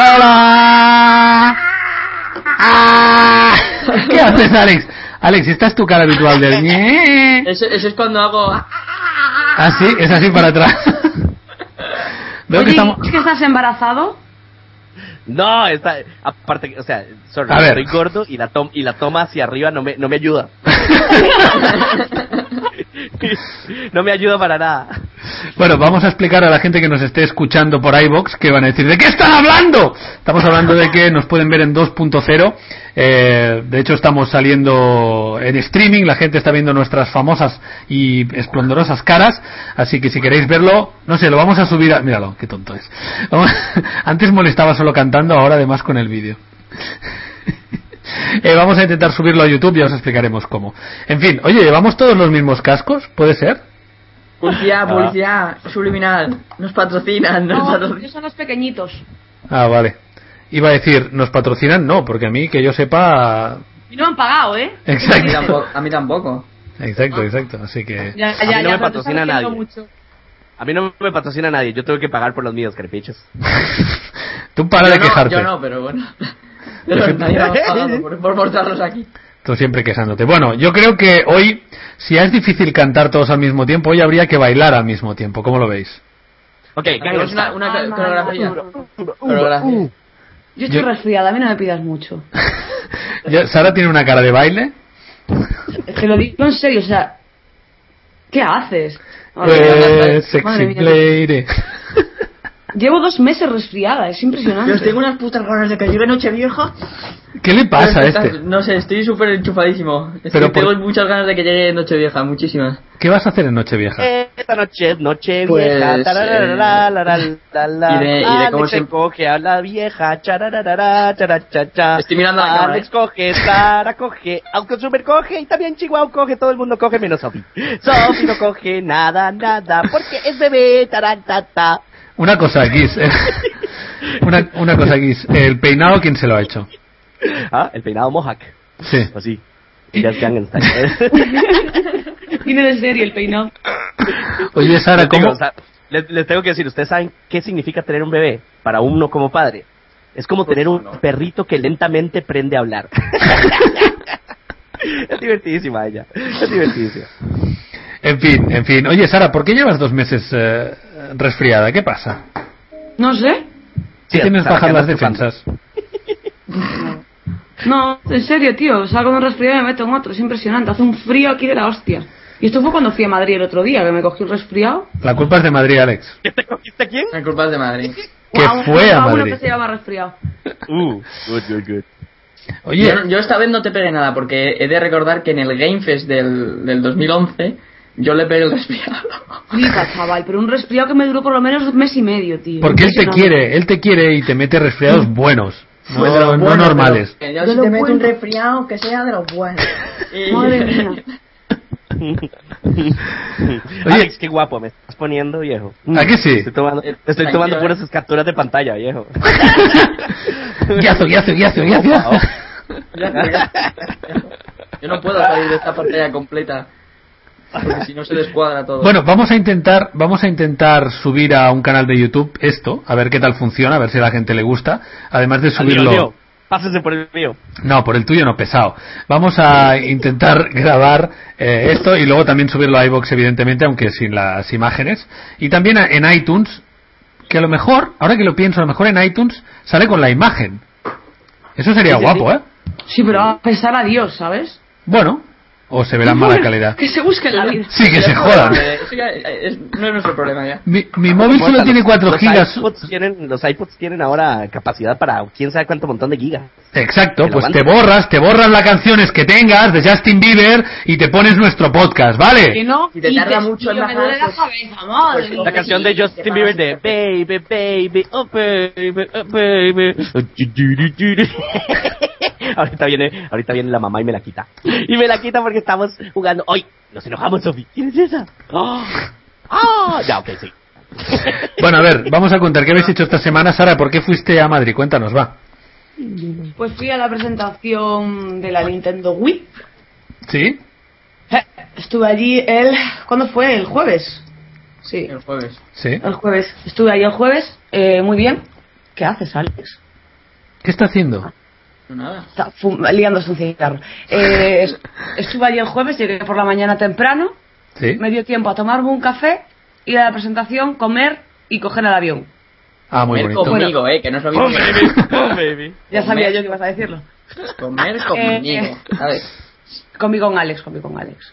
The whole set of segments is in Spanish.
¡Hola! ¡Ah! ¿Qué haces, Alex? Alex, esta es tu cara habitual del ñe. Eso, eso es cuando hago. Ah, sí, es así para atrás. Veo que Oye, estamos... ¿es que estás embarazado? No, está, aparte, o sea, sorry, A ver. soy gordo y la, tom, y la toma hacia arriba no me, no me ayuda. no me ayuda para nada. Bueno, vamos a explicar a la gente que nos esté escuchando por iBox que van a decir, ¿de qué están hablando? Estamos hablando de que nos pueden ver en 2.0. Eh, de hecho, estamos saliendo en streaming. La gente está viendo nuestras famosas y esplendorosas caras. Así que si queréis verlo, no sé, lo vamos a subir a... Míralo, qué tonto es. Antes molestaba solo cantando, ahora además con el vídeo. Eh, vamos a intentar subirlo a YouTube y os explicaremos cómo. En fin, oye, ¿llevamos todos los mismos cascos? ¿Puede ser? Publicidad, publicidad, subliminal. Nos patrocinan, nos No, patrocinan. ellos son los pequeñitos. Ah, vale. Iba a decir, ¿nos patrocinan? No, porque a mí, que yo sepa... Y no han pagado, ¿eh? A mí Exacto. tampoco. A mí tampoco. Exacto, exacto. Así que... Ya, A mí no me pero tú patrocina nadie. mucho. A mí no me patrocina nadie, yo tengo que pagar por los míos, carepichos. Tú para yo de no, quejarte. Yo no, pero bueno. Pero siempre- nadie me ha pagado por, por mostrarlos aquí. Tú siempre quejándote. Bueno, yo creo que hoy, si es difícil cantar todos al mismo tiempo, hoy habría que bailar al mismo tiempo. ¿Cómo lo veis? Ok, Hacemos una, una Ay, coreografía. madre. Coreografía. Yo estoy Yo- resfriada, a mí no me pidas mucho. Sara tiene una cara de baile. Te lo digo en serio, o sea... ¿Qué haces? Pues, sexy Madre mía. lady. Llevo dos meses resfriada, es impresionante. Yo tengo unas putas ganas de que llegue Nochevieja. ¿Qué le pasa a este? No sé, estoy súper enchufadísimo. Es Pero que por- tengo muchas ganas de que llegue Nochevieja, muchísimas. ¿Qué vas a hacer en Nochevieja? Esta noche, noche vieja, tararara, la, la, la, la, y de- y de Alex cómo se- coge a la vieja. Estoy mirando a la cámara, Alex coge, Sara coge, Autosuper coge y también Chihuahua coge, todo el mundo coge menos Sofi. Sofi no coge nada, nada, porque es bebé, taratata. Una cosa, Guis. eh. Una, una cosa, Guis. ¿El peinado quién se lo ha hecho? Ah, el peinado Mohawk, Sí. así. Y ya es Gangnam Style. Tiene de serie el peinado. Oye, Sara, digo, ¿cómo? o sea, les, les tengo que decir, ¿ustedes saben qué significa tener un bebé para uno como padre? Es como tener un perrito que lentamente aprende a hablar. es divertidísima ella. Es divertidísima. En fin, en fin. Oye, Sara, ¿por qué llevas dos meses eh, resfriada? ¿Qué pasa? No sé. ¿Sí Sí, tienes bajas que las defensas? No, en serio, tío. Salgo de un resfriado y me meto en otro. Es impresionante. Hace un frío aquí de la hostia. Y esto fue cuando fui a Madrid el otro día, que me cogí un resfriado. La culpa es de Madrid, Alex. ¿Qué te cogiste a quién? En culpas de Madrid. Que fue a uno Madrid. que se llama resfriado. Uh, good, good, good. Oye, Yo, yo esta vez no te pegué nada, porque he de recordar que en el Game Fest del, del 2011 yo le pegué el resfriado. Flipa, chaval. Pero un resfriado que me duró por lo menos un mes y medio, tío. porque él te quiere, él te quiere y te mete resfriados buenos, no, Pues de los no buenos, normales. pero Yo De si te meto un resfriado que sea de los buenos. Madre mía. Alex, qué guapo me estás poniendo, viejo. ¿A que sí? Estoy tomando, Eh, estoy tomando eh. puras capturas de pantalla, viejo. Guiazo, guiazo, guiazo, guiazo. Yo no puedo salir de esta pantalla completa. Porque si no se descuadra todo. Bueno, vamos a intentar, vamos a intentar subir a un canal de YouTube esto, a ver qué tal funciona, a ver si a la gente le gusta, además de subirlo. Pásense por el mío. No, por el tuyo no, pesado. Vamos a intentar grabar eh, esto y luego también subirlo a iBox, evidentemente, aunque sin las imágenes. Y también a- en iTunes, que a lo mejor, ahora que lo pienso, a lo mejor en iTunes sale con la imagen. Eso sería guapo, sí. ¿eh? Sí, pero a pesar a Dios, ¿sabes? Bueno, o se verá en mala calidad. Que se busque la vida. Sí, que se jodan. Eso ya es- no es nuestro problema ya. Mi, mi móvil solo Los- tiene 4 los gigas. iPods tienen, los iPods tienen ahora capacidad para quién sabe cuánto montón de gigas. Exacto, Que lo pues te aguante. borras, te borras las canciones que tengas de Justin Bieber y te pones nuestro podcast, Que ¿vale? no, Si te tarda mucho en tío, me duele la bajar, cabeza, madre pues. La canción de Justin Bieber de Baby, Baby, oh Baby, oh Baby. ahorita viene, ahorita viene la mamá y me la quita. Y me la quita porque estamos jugando. ¡Ay! Nos enojamos, Sofi. ¿Quién es esa? ¡Ah! ¡Ah! Ya, ok, sí. Bueno, a ver, vamos a contar qué habéis hecho esta semana. Sara, ¿por qué fuiste a Madrid? Cuéntanos, va. Pues fui a la presentación de la Nintendo Wii. ¿Sí? Eh, Estuve allí el... ¿Cuándo fue? ¿El jueves? Sí, El jueves. Sí. el jueves. Estuve allí el jueves. Eh, muy bien. ¿Qué haces, Alex? ¿Qué está haciendo? Nada. Está fum- liándose un cigarro. Eh, es- estuve allí el jueves, llegué por la mañana temprano, ¿Sí? me dio tiempo a tomarme un café, ir a la presentación, comer y coger el avión. Ah, muy Comer bonito. conmigo, eh, que no es lo mismo. Oh, baby. Oh, baby. Ya Comer. sabía yo que ibas a decirlo. Comer conmigo, ¿sabes? Conmigo con Alex, conmigo con Alex.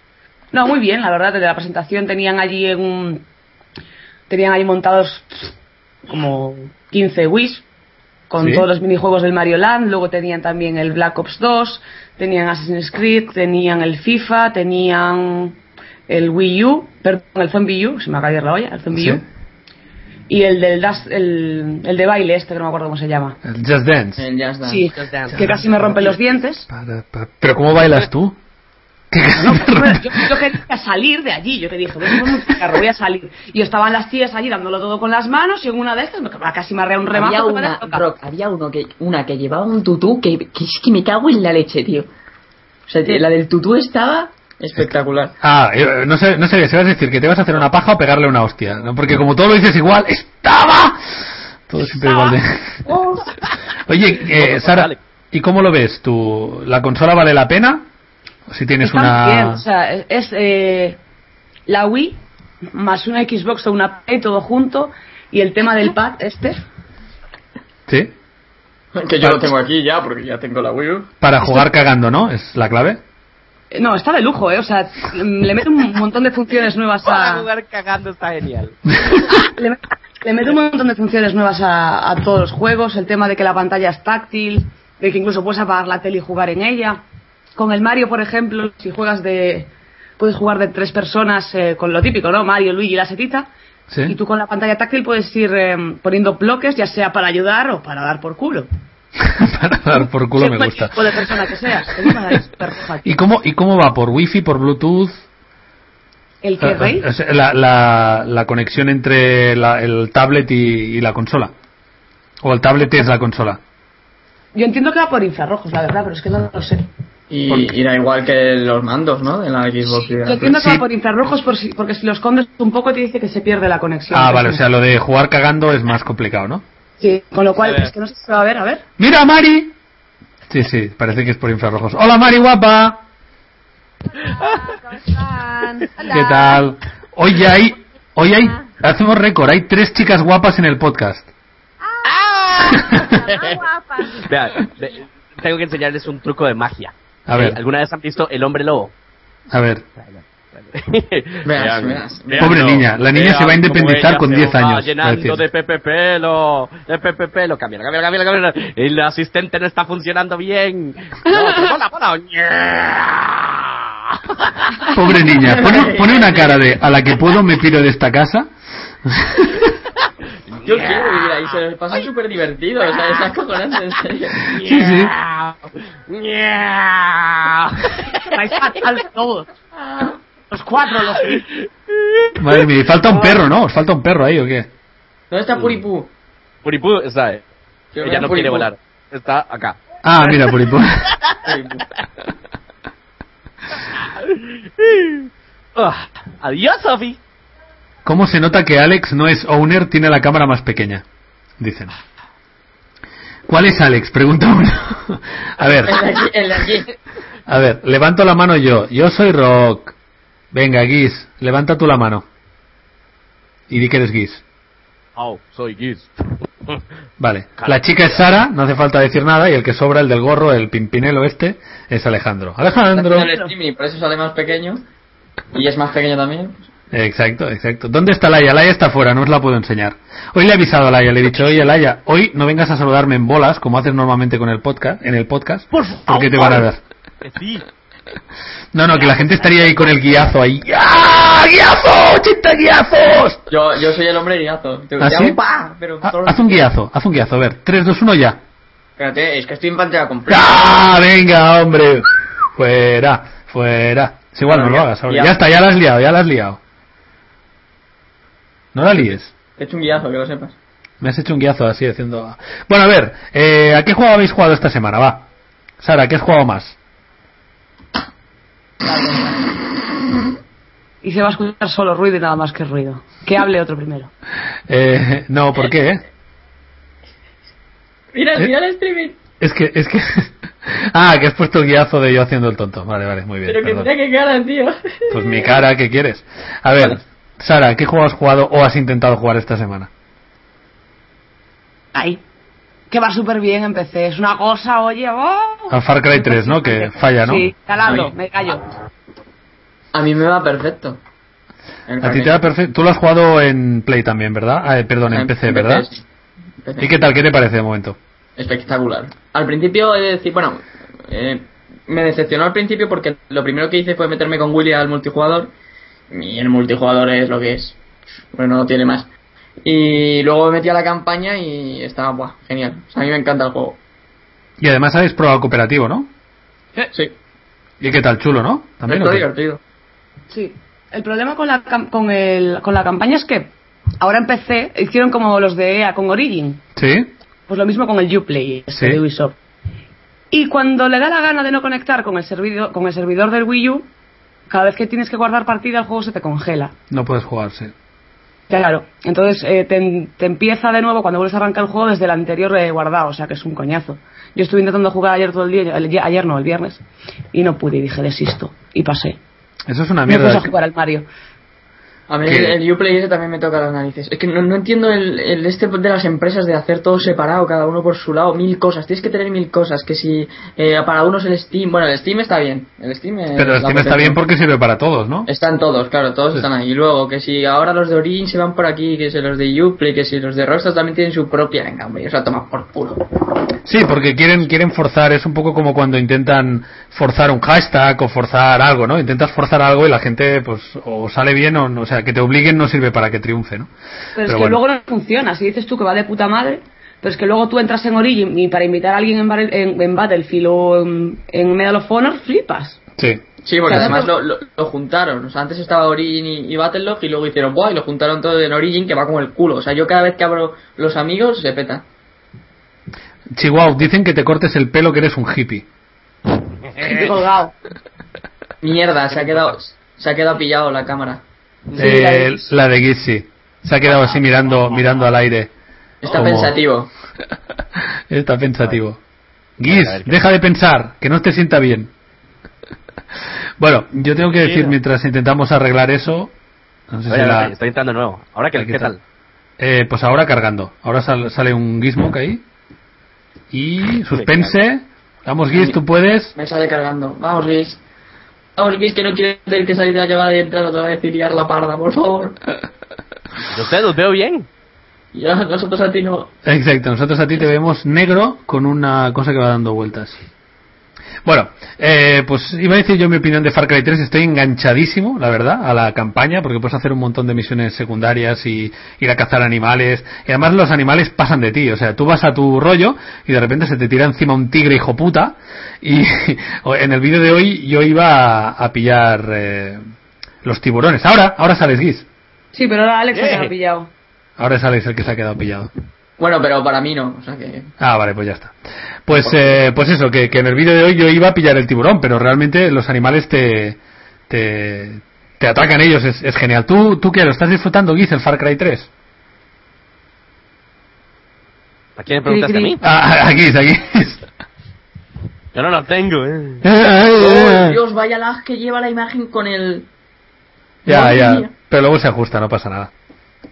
No, muy bien, la verdad, desde la presentación tenían allí en un... Tenían allí montados como 15 Wish con Sí. todos los minijuegos del Mario Land, luego tenían también el Black Ops 2, tenían Assassin's Creed, tenían el FIFA, tenían el Wii U, perdón, el Zombie U, se me acaba de ir la olla, el Zombie Sí. U, y el del el, el de baile este, que no me acuerdo cómo se llama. El Just Dance. El Just Dance. Sí, Just Dance. que casi me rompen los dientes. Pero ¿cómo bailas tú? ¿Qué No, yo, yo quería salir de allí, yo que dije, voy a cigarro, voy a salir. Y estaban las tías allí dándolo todo con las manos y en una de estas me casi me arrea un Había remazo. me una, había uno que, una que llevaba un tutú que, que es que me cago en la leche, tío. O sea, la del tutú estaba espectacular. Ah, eh, no sé, no sé si vas a decir que te vas a hacer una paja o pegarle una hostia, ¿no? Porque como todo lo dices igual, ¡estaba! Todo siempre igual de... Oye, eh, Pues Sara. ¿y cómo lo ves tú? ¿La consola vale la pena? ¿O si tienes Está una... muy bien, o sea, es eh, la Wii más una Xbox o una Play todo junto y el tema del pad este. ¿Sí? Que yo lo tengo aquí ya, porque ya tengo la Wii U. Para jugar cagando, ¿no? ¿Es la clave? Eh, No, está de lujo, ¿eh? O sea, le mete un montón de funciones nuevas Para a... jugar cagando está genial. le, le mete un montón de funciones nuevas a, a todos los juegos, el tema de que la pantalla es táctil, de que incluso puedes apagar la tele y jugar en ella. Con el Mario, por ejemplo, si juegas de... Puedes jugar de tres personas eh, con lo típico, ¿no? Mario, Luigi y la setita. Sí. Y tú con la pantalla táctil puedes ir eh, poniendo bloques, ya sea para ayudar o para dar por culo. Para dar por culo me gusta. tipo de persona que seas. ¿Y cómo, ¿Y cómo va? ¿Por wifi, por bluetooth? ¿El que rey? O sea, La, la, la conexión entre la- el tablet y, y la consola. ¿O el tablet es la consola? Yo entiendo que va por infrarrojos, la verdad, pero es que no lo sé. Y, ¿Por y da igual que los mandos, ¿no? De la Xbox. la Yo entiendo que Sí. va por infrarrojos por si- porque si lo escondes un poco te dice que se pierde la conexión. Ah, vale, o sí. sea, lo de jugar cagando es más complicado, ¿no? Sí, con lo cual, es que no sé si se va a ver, a ver. ¡Mira, Mari! Sí, sí, parece que es por infrarrojos. ¡Hola, Mari, guapa! ¿Cómo están? ¿Qué tal? Hoy hay, hoy hay, hacemos récord, hay tres chicas guapas en el podcast. Ah, guapas. Vean, ve- tengo que enseñarles un truco de magia. A Eh, ver. ¿Alguna vez han visto El Hombre Lobo? A ver, Veas, veas. Pobre niña, la niña se va a independizar con 10 años, llenando de Pepe Pelo, de Pepe Pelo, cambia, cambia, cambia, cambia. El asistente no está funcionando bien. No, ponla. pobre niña, pone, pone una cara de a la que puedo me piro de esta casa. Yo quiero vivir ahí, se les pasa súper divertido, o sea, es acojonante, en serio. Sí, sí. Vais fatal todos. Los cuatro, los Madre mía, falta un perro, ¿no? ¿Os falta un perro ahí o qué? ¿Dónde está Puripú? Puripú está, eh. Ella no Puripú. quiere volar. Está acá. Ah, mira. Puripú. Ah, adiós, Sofi. ¿Cómo se nota que Alex no es owner, tiene la cámara más pequeña? Dicen. ¿Cuál es Alex? Pregunta uno. A ver, El aquí. a ver, levanto la mano yo. Yo soy Rock. Venga, Guis, levanta tú la mano. Y di que eres Guis. Oh, soy Giz. Vale. La chica es Sara, no hace falta decir nada, y el que sobra, el del gorro, el pimpinelo este, es Alejandro. Alejandro. por eso sale más pequeño. Y es más pequeño también. Exacto, exacto. ¿Dónde está Laia? Laia está fuera, no os la puedo enseñar. Hoy le he avisado a Laia, le he dicho, oye Laia, hoy no vengas a saludarme en bolas, como haces normalmente con el podcast, en el podcast, Por porque te van a dar. Sí. No, no, que la gente estaría ahí con el guiazo ahí. ¡Ah! ¡Guiazo! ¡80 guiazos! Yo, yo soy el hombre guiazo. Te, ¿Ah, te sí? hago pa, pero Ah, haz un guiazo, haz un guiazo, a ver. 3, 2, 1 ya. Espérate, es que estoy en pantalla completa. ¡Ah! Venga, hombre. Fuera, fuera. Es igual, no lo ya- hagas ya- Ya está, ya la has liado, ya la has liado. No la líes. He hecho un guiazo, que lo sepas. Me has hecho un guiazo así diciendo. Bueno, a ver, eh, ¿a qué juego habéis jugado esta semana? Va. Sara, ¿qué has jugado más? Y se va a escuchar solo ruido y nada más que ruido. Que hable otro primero. Eh, no, ¿por qué? eh? Mira, ¿Eh? mira el streaming. Es que, es que. ah, que has puesto el guiazo de yo haciendo el tonto. Vale, vale, muy bien. Pero que perdón. mira qué cara, tío. Pues mi cara, ¿qué quieres? A ver, Sara, ¿qué juego has jugado o has intentado jugar esta semana? Ahí. Que va súper bien en PC. Es una cosa, oye, oh. Al Far Cry 3, ¿no? Que falla, ¿no? Sí, calando, Ay. me callo. A mí me va perfecto. A ti te da perfecto. Tú lo has jugado en Play también, ¿verdad? Ah, eh, perdón, en PC, ¿verdad? sí. PC. ¿Y qué tal? ¿Qué te parece de momento? Espectacular. Al principio he de decir, bueno, eh, me decepcionó al principio porque lo primero que hice fue meterme con Willy al multijugador y el multijugador es lo que es. Bueno, no tiene más. Y luego me metí a la campaña y estaba buah, genial. O sea, a mí me encanta el juego. Y además habéis probado cooperativo, ¿no? Sí, ¿Y qué tal? Chulo, ¿no? También. está divertido. Sí. El problema con la, cam- con, el, con la campaña es que ahora en PC hicieron como los de EA con Origin. Sí. Pues lo mismo con el Uplay este Sí. de Ubisoft. Y cuando le da la gana de no conectar con el servidor, con el servidor del Wii U, cada vez que tienes que guardar partida el juego se te congela. No puedes jugarse. Claro, entonces eh, te, te empieza de nuevo cuando vuelves a arrancar el juego desde el anterior eh, guardado, o sea que es un coñazo. Yo estuve intentando jugar ayer todo el día, el- ayer no, el viernes, y no pude, y dije desisto, y pasé. Eso es una Me puse mierda. a jugar al Mario. A mí ¿Qué? el, el Uplay ese también me toca las narices. Es que no, no entiendo el, el este de las empresas de hacer todo separado, cada uno por su lado, mil cosas. Tienes que tener mil cosas. Que si eh, para unos el Steam, bueno, el Steam está bien. El Steam, Pero la Steam está bien porque sirve para todos, ¿no? Están todos, claro, todos Sí. están ahí. Y luego, que si ahora los de Origin se van por aquí, que si los de Uplay, que si los de Rockstar también tienen su propia, venga, hombre, eso a tomar por culo. Sí, porque quieren quieren forzar, es un poco como cuando intentan forzar un hashtag o forzar algo, ¿no? Intentas forzar algo y la gente, pues, o sale bien o no, o sea, que te obliguen no sirve para que triunfe, ¿no? Pero, es que bueno. luego no funciona. Si dices tú que va de puta madre, pero es que luego tú entras en Origin y para invitar a alguien en, Battle- en- en Battlefield o en, en Medal of Honor, flipas. Sí. Sí, porque además lo- lo juntaron. O sea, antes estaba Origin y, y Battlelog y luego hicieron, ¡buah! Y lo juntaron todo en Origin que va como el culo. O sea, yo cada vez que abro los amigos se peta. Chihuahua, dicen que te cortes el pelo que eres un hippie. Estoy colgado. Mierda, se ha quedado, se ha quedado pillado la cámara. Eh, la de Giz, sí. Se ha quedado así mirando, mirando al aire. Está Como- pensativo. Está pensativo. Giz, A ver, ¿qué- deja de pensar, que no te sienta bien. Bueno, yo tengo que decir, mientras intentamos arreglar eso, no sé si Oye, la- estoy entrando nuevo. ¿Ahora qué, tal? Eh, pues ahora cargando. Ahora sal- sale un Gizmo ahí. Y suspense. Vamos, Giz, tú puedes. Me sale cargando. Vamos, Luis. Vamos, Luis, que no quiero tener que salir de la llamada y entrar otra vez y liar la parda, por favor. Yo ustedes los veo bien. Ya, nosotros a ti no. Exacto, nosotros a ti te vemos negro con una cosa que va dando vueltas. Bueno, eh, pues iba a decir yo mi opinión de Far Cry 3. Estoy enganchadísimo, la verdad, a la campaña, porque puedes hacer un montón de misiones secundarias y ir a cazar animales. Y además los animales pasan de ti, o sea, tú vas a tu rollo y de repente se te tira encima un tigre hijo puta. Y en el vídeo de hoy yo iba a, a pillar eh, los tiburones. Ahora, ahora sales, Guis. Sí, pero ahora Alex se Eh. ha pillado. Ahora sales el que se ha quedado pillado. Bueno, pero para mí no. O sea que. Ah, vale, pues ya está. Pues, eh, pues eso, que, que en el vídeo de hoy yo iba a pillar el tiburón, pero realmente los animales te, te, te atacan ellos, es, es genial. ¿Tú, ¿Tú qué? ¿Lo estás disfrutando, Giz, el Far Cry 3? ¿A quién me preguntaste a mí? Ah, a Giz, a Giz. Yo no lo tengo, eh. ¡Oh, Dios, vaya lag que lleva la imagen con el. Ya, ya, pero luego se ajusta, no pasa nada.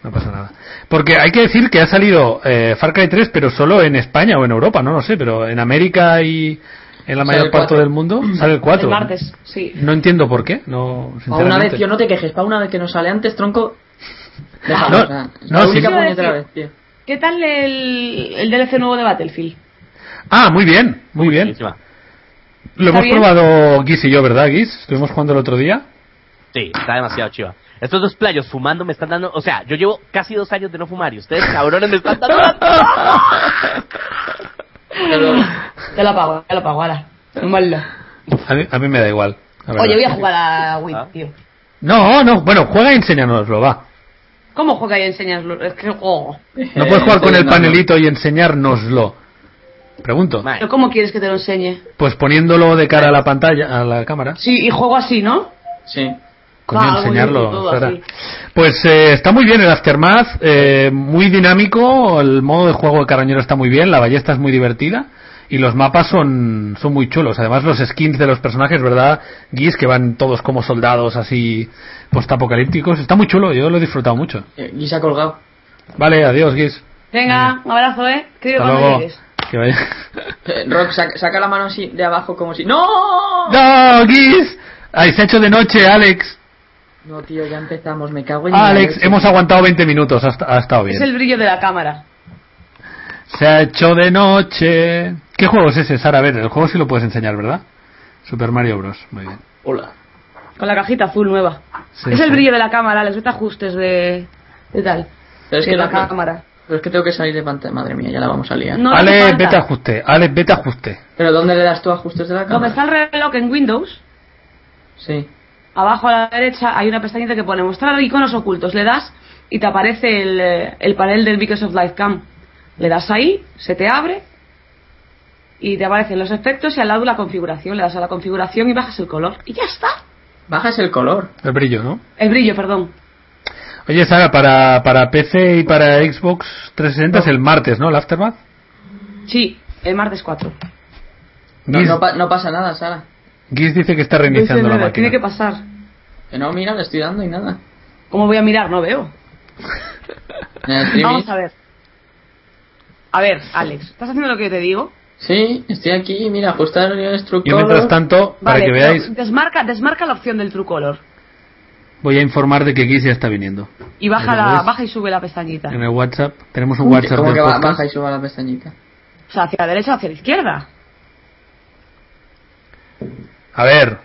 No pasa nada. Porque hay que decir que ha salido eh, Far Cry 3, pero solo en España o en Europa, no lo sé, pero en América y en la mayor parte 4. del mundo sale el 4. El martes, sí. No entiendo por qué, no, Pa' una sinceramente. vez, yo no te quejes, para una vez que nos sale antes, tronco. Déjalo, No, o sea, es no, la sí. decir- vez, tío. ¿Qué tal el, el DLC nuevo de Battlefield? Ah, muy bien, muy bien. Buenísima. Lo ¿Está hemos bien? probado Giz y yo, ¿verdad, Giz? Estuvimos jugando el otro día. Sí, está demasiado chiva. Estos dos playos fumando me están dando... O sea, yo llevo casi dos años de no fumar y ustedes, cabrones, me están dando... Ya lo apago, ya lo apago, ahora. A mí, a mí me da igual. Oye, voy a jugar a Wii, Ah. tío. No, no, bueno, juega y enséñanoslo, va. ¿Cómo juega y enseñaslo? Es que, oh. No puedes jugar con el panelito y enseñárnoslo. Pregunto. Mae, ¿Pero cómo quieres que te lo enseñe? Pues poniéndolo de cara a la pantalla, a la cámara. Sí, y juego así, ¿no? Sí. Coño, Claro, enseñarlo. así. Pues eh, está muy bien el Aftermath, eh, muy dinámico, el modo de juego de Carroñero está muy bien, la ballesta es muy divertida y los mapas son, son muy chulos. Además los skins de los personajes, ¿verdad? Guis, que van todos como soldados así postapocalípticos. Está muy chulo, yo lo he disfrutado mucho. Eh, se ha colgado. Vale, adiós Guis. Venga, un abrazo, ¿eh? Escribe Hasta cuando luego. llegues. Que vaya. Eh, Rock, saca, saca la mano así de abajo como si... ¡No! ¡No, Guis! Ay, se ha hecho de noche, Alex. No, tío, ya empezamos. Me cago en la Alex, hemos aguantado 20 minutos, ha, esta- ha estado bien. Es el brillo de la cámara. Se ha hecho de noche. ¿Qué juego es ese, Sara? A ver, el juego sí lo puedes enseñar, ¿verdad? Super Mario Bros. Muy bien. Hola. Con la cajita azul nueva. Sí, es el brillo de la cámara, les vete ajustes de, de tal. Pero es de que la cámara. Pero es que tengo que salir de pantalla. Madre mía, ya la vamos a liar. No Ale, vete a ajuste. Ale, vete a ajuste. ¿Pero dónde le das tú ajustes de la Donde cámara? está el reloj en Windows, Sí. Abajo a la derecha hay una pestañita que pone mostrar iconos ocultos. Le das y te aparece el, el panel del Because of Life Cam. Le das ahí, se te abre y te aparecen los efectos y al lado la configuración. Le das a la configuración y bajas el color. Y ya está. Bajas el color. El brillo, ¿no? El brillo, perdón. Oye, Sara, para, para PC y para Xbox 360 es el martes, ¿no? El Aftermath. Sí, el martes 4. No, no, pa- no pasa nada, Sara. Giz dice que está reiniciando la máquina. Tiene que pasar. Que no, mira, le estoy dando y nada. ¿Cómo voy a mirar? No veo. Vamos a ver. A ver, Alex, ¿estás haciendo lo que yo te digo? Sí, estoy aquí, mira, ajustar el instructor. Yo, mientras tanto, para Vale, que veáis, Desmarca, desmarca la opción del True Color. voy a informar de que Giz ya está viniendo. Y baja, la, baja y sube la pestañita. En el WhatsApp. Tenemos un WhatsApp Como del que podcast. baja y suba la pestañita. O sea, hacia la derecha o hacia la izquierda. A ver.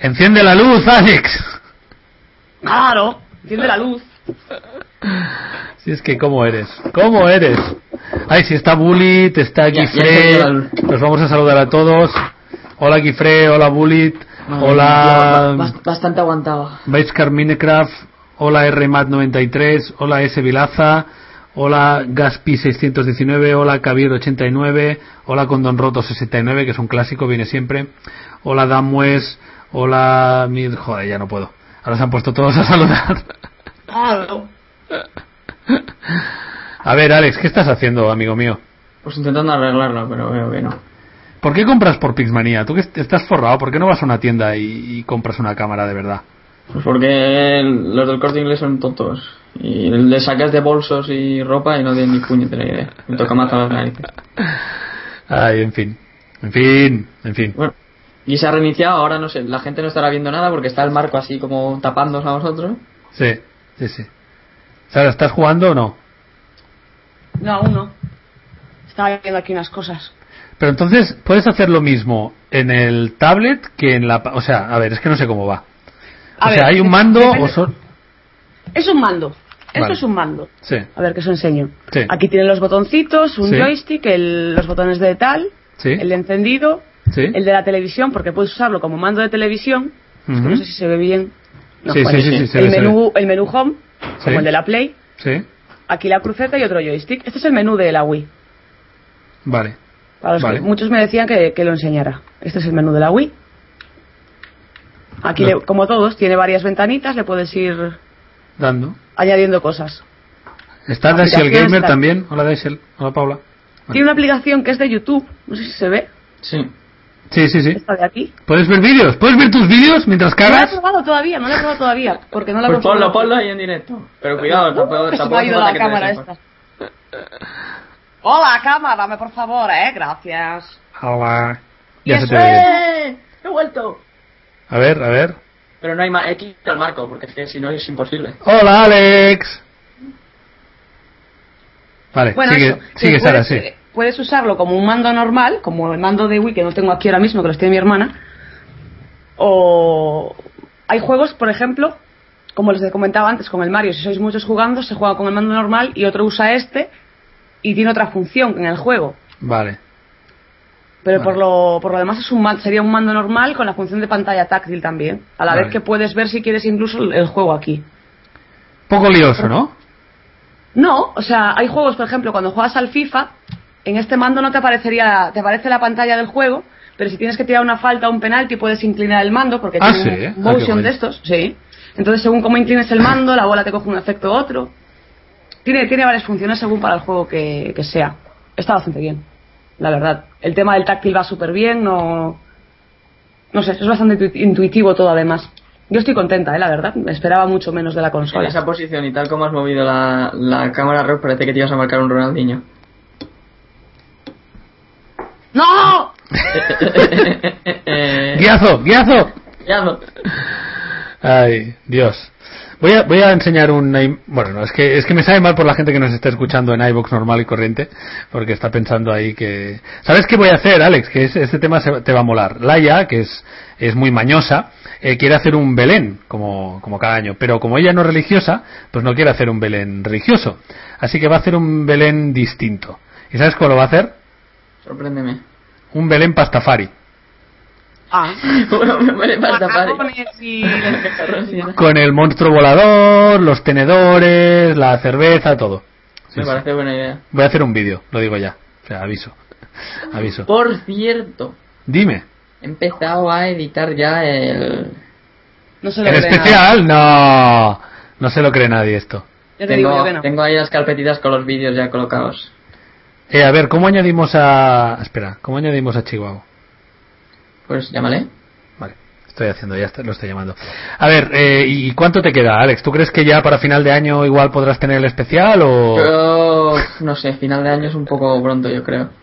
Enciende la luz, Alex. Claro, enciende la luz. Si es que, ¿cómo eres? ¿Cómo eres? Ay, si está Bullet, está Gifre. Los vamos a saludar a todos. Hola Gifre, hola Bullet, hola bas- Bastante aguantado. Baiscar Minecraft, hola RMAT93, hola S Vilaza, hola Gaspi619, hola Kabir89, hola Condonroto69, que es un clásico, viene siempre, hola Damwes, hola Mid... Joder, ya no puedo. Ahora se han puesto todos a saludar. A ver, Alex, ¿qué estás haciendo, amigo mío? Pues intentando arreglarlo, pero veo que no. ¿Por qué compras por Pixmanía? Tú que est- estás forrado, ¿por qué no vas a una tienda y, y compras una cámara de verdad? Pues porque el- los del corte inglés son tontos. Y le sacas de bolsos y ropa y no tienen ni puñetera idea. Me toca más a las narices. Ay, en fin. En fin, en fin. Bueno, y se ha reiniciado, ahora no sé, la gente no estará viendo nada porque está el marco así como tapándonos a vosotros. Sí, sí, sí. Sara, ¿estás jugando o no? No, aún no. Estaba viendo aquí unas cosas. Pero entonces, ¿puedes hacer lo mismo en el tablet que en la... O sea, a ver, es que no sé cómo va. A o ver, sea, ¿hay un mando depende- o son...? Es un mando. Esto Vale. es un mando. Sí, A ver, que os enseño. Sí. Aquí tienen los botoncitos, un Sí. joystick, el- los botones de tal, sí, el encendido, sí. el de la televisión, porque puedes usarlo como mando de televisión. No sé si se ve bien. No, Sí, bueno, sí, sí, sí, se el, se menú, el menú home, Sí. como el de la Play. Sí, Aquí la cruceta y otro joystick. Este es el menú de la Wii. vale. Para los que- muchos me decían que, que lo enseñara. Este es el menú de la Wii. Aquí, le- como todos, tiene varias ventanitas, le puedes ir Dando. añadiendo cosas. ¿Está Aplicaciones Gamer también? Hola Dashiell. Hola Paula. Tiene una aplicación que es de YouTube, no sé si se ve, Sí. Sí, sí, sí. esta de aquí. ¿Puedes ver vídeos? ¿Puedes ver tus vídeos mientras No la he cagas? probado todavía, no la he probado todavía, porque no la he Pues ponlo, ponlo ahí en directo. Pero cuidado, tampoco, Uh, que se me tampoco ha ido la cámara esta. Hola, cámara, dame por favor, eh, gracias. Hola. Ya se te ve. ¡Eh! ¡He vuelto! A ver, a ver. Pero no hay más. He quitado el marco porque si no es imposible. Hola Alex. Vale, Bueno, sigue, eso, sigue Sara, sí. Puedes usarlo como un mando normal, como el mando de Wii que no tengo aquí ahora mismo, que los tiene mi hermana. O hay juegos, por ejemplo, como les he comentado antes con el Mario, si sois muchos jugando, se juega con el mando normal y otro usa este y tiene otra función en el juego. Vale. Pero Vale. por lo, por lo demás es un sería un mando normal con la función de pantalla táctil también. A la Vale. vez que puedes ver si quieres incluso el juego aquí. Poco lioso, ¿no? No, o sea, hay juegos, por ejemplo, cuando juegas al FIFA, en este mando no te aparecería, te aparece la pantalla del juego, pero si tienes que tirar una falta o un penalti puedes inclinar el mando porque Ah, tiene sí, un ah, qué motion de estos, sí. Entonces, según cómo inclines el mando, la bola te coge un efecto u otro. Tiene, tiene varias funciones según para el juego que, que sea. Está bastante bien, la verdad. El tema del táctil va súper bien, no... No sé, es bastante intu- intuitivo todo además. Yo estoy contenta, eh, la verdad. Me esperaba mucho menos de la En consola. esa posición y tal como has movido la, la cámara rock, parece que te ibas a marcar un Ronaldinho. ¡No! ¡Guiazo! ¡Guiazo! no. Ay, Dios. Voy a, voy a enseñar un... Bueno, no, es que, es que me sabe mal por la gente que nos está escuchando en iVoox normal y corriente, porque está pensando ahí que... ¿Sabes qué voy a hacer, Alex? Que es- este tema se- te va a molar. Laia, que es, es muy mañosa, eh, quiere hacer un Belén, como, como cada año, pero como ella no es religiosa, pues no quiere hacer un Belén religioso. Así que va a hacer un Belén distinto. ¿Y sabes cuál lo va a hacer? Sorpréndeme. Un Belén pastafari. Ah. Con el monstruo volador, los tenedores, la cerveza, todo. Sí, Me sí. parece buena idea. Voy a hacer un vídeo, lo digo ya. O sea, aviso. Aviso. Por cierto, Dime. he empezado a editar ya el... No se lo ¿En cree especial? No. No se lo cree nadie esto. Ya te digo Tengo, yo que no. tengo ahí las carpetitas con los vídeos ya colocados. Eh, a ver, ¿cómo añadimos a... Espera, ¿cómo añadimos a Chihuahua? Pues llámale. Vale, estoy haciendo, ya está- lo estoy llamando. A ver, eh, ¿y cuánto te queda, Alex? ¿Tú crees que ya para final de año igual podrás tener el especial o...? Pero, no sé, final de año es un poco pronto, yo creo.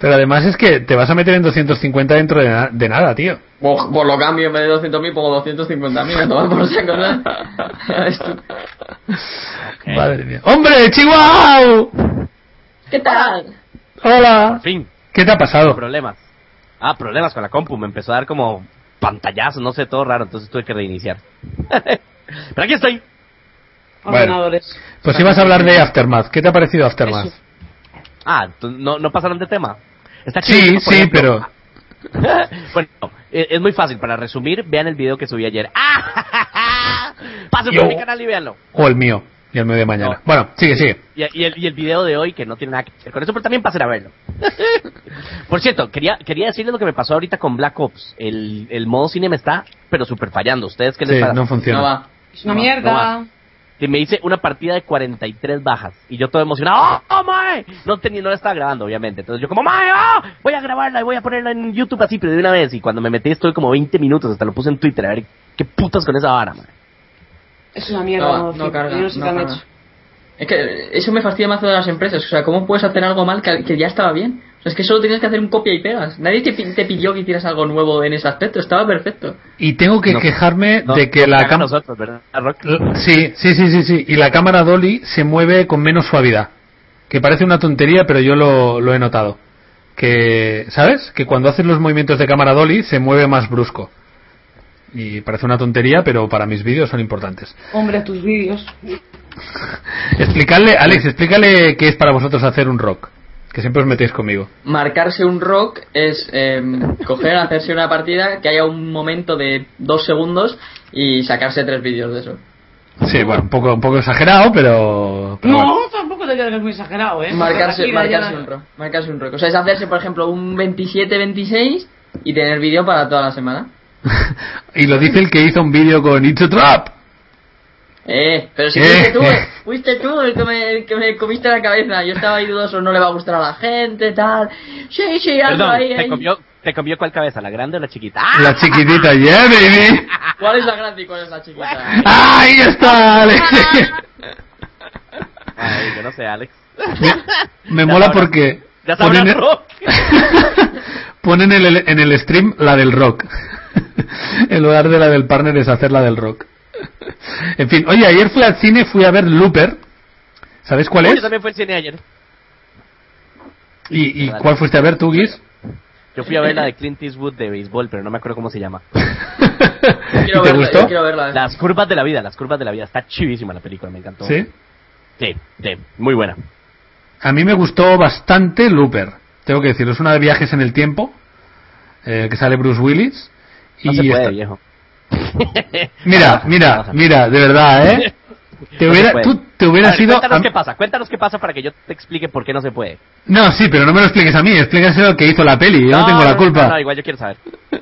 Pero además es que te vas a meter en 250 dentro de, na- de nada, tío. Por, por lo cambio, en vez de 200.000 pongo 250.000, me toman por saco, ¿no? Madre mía. ¡Hombre, Chihuahua! ¿Qué tal? Hola. Por fin, ¿Qué te ha pasado? problemas. Ah, problemas con la compu. Me empezó a dar como pantallazo, no sé, todo raro. Entonces tuve que reiniciar. Pero aquí estoy. Ordenadores. Pues ibas a hablar de Aftermath. ¿Qué te ha parecido Aftermath? Ah, ¿tú- ¿no, no pasaron de tema? Está Sí, sí, ejemplo, pero... bueno, eh, es muy fácil. Para resumir, vean el video que subí ayer. ¡Ah! Pasen Yo. por mi canal y véanlo. O el mío. Y el mío de mañana. No. Bueno, sigue, sigue. Y, y el, y el video de hoy, que no tiene nada que ver con eso, pero también pasen a verlo. Por cierto, quería, quería decirles lo que me pasó ahorita con Black Ops. El, el modo cine me está, pero súper fallando. ¿Ustedes qué les Sí, pasa? no funciona. No va. Es una No, mierda. que me hice una partida de 43 bajas y yo todo emocionado, ¡oh, oh mae! No tenía, no la estaba grabando, obviamente. Entonces yo como, mae, oh, voy a grabarla y voy a ponerla en YouTube así, pero de una vez. Y cuando me metí estoy como 20 minutos, hasta lo puse en Twitter, a ver qué putas con esa vara, mae. Es una mierda. No, No, no Flip. carga, no sé no. Es que eso me fastidia más de las empresas. O sea, ¿cómo puedes hacer algo mal que, que ya estaba bien? O sea, es que solo tenías que hacer un copia y pegas. Nadie te, pi- te pidió que hicieras algo nuevo en ese aspecto. Estaba perfecto. Y tengo que No. quejarme No, de que la cámara... Sí, sí, sí, sí, sí. Y la cámara Dolly se mueve con menos suavidad. Que parece una tontería, pero yo lo, lo he notado. Que, ¿sabes? Que cuando haces los movimientos de cámara Dolly se mueve más brusco. Y parece una tontería, pero para mis vídeos son importantes. Hombre, tus vídeos. Explicarle, Alex, explícale qué es para vosotros hacer un rock. Que siempre os metéis conmigo. Marcarse un rock es eh, coger, hacerse una partida, que haya un momento de dos segundos y sacarse tres vídeos de eso. Sí, bueno, un poco, un poco exagerado, pero... pero No, bueno. tampoco te quedas muy exagerado, ¿eh? Marcarse, un rock. Marcarse un rock. O sea, es hacerse, por ejemplo, un 27-26 y tener vídeo para toda la semana. Y lo dice el que hizo un vídeo con It's a Trap. Eh, pero si Eh. fuiste tú, fuiste tú el que, me, el que me comiste la cabeza. Yo estaba ahí dudoso, no le va a gustar a la gente, tal. Sí, sí, hazlo Perdón, ahí, ¿te comió, ¿te comió cuál cabeza, la grande o la chiquita? ¡Ah! La chiquitita, yeah, baby. ¿Cuál es la grande y cuál es la chiquita? ¡Ahí está, Alex! Ay, yo no sé, Alex. Me, me Ya mola sabrá- porque Ya ponen, Rock. ponen en, el, en el stream la del rock. en lugar de la del partner es hacer la del rock. en fin, oye, ayer fui al cine, fui a ver Looper. ¿Sabes cuál Uy, es? Yo también fui al cine ayer. ¿Y, y cuál fuiste a ver tú, Guis? Yo fui a ver la de Clint Eastwood de béisbol, pero no me acuerdo cómo se llama. ¿Y Quiero te verla, gustó? verla. Las curvas de la vida, las curvas de la vida. Está chivísima la película, me encantó. ¿Sí? Sí, sí, muy buena. A mí me gustó bastante Looper. Tengo que decirlo, es una de viajes en el tiempo. eh, que sale Bruce Willis. No y se puede, está- viejo. Mira, mira, mira, de verdad, ¿eh? Te hubiera- tú, te hubiera ver, sido... cuéntanos a- qué pasa, cuéntanos qué pasa para que yo te explique por qué no se puede. No, sí, pero no me lo expliques a mí, explícaselo que hizo la peli, yo no, tengo la culpa. No, no, igual yo quiero saber.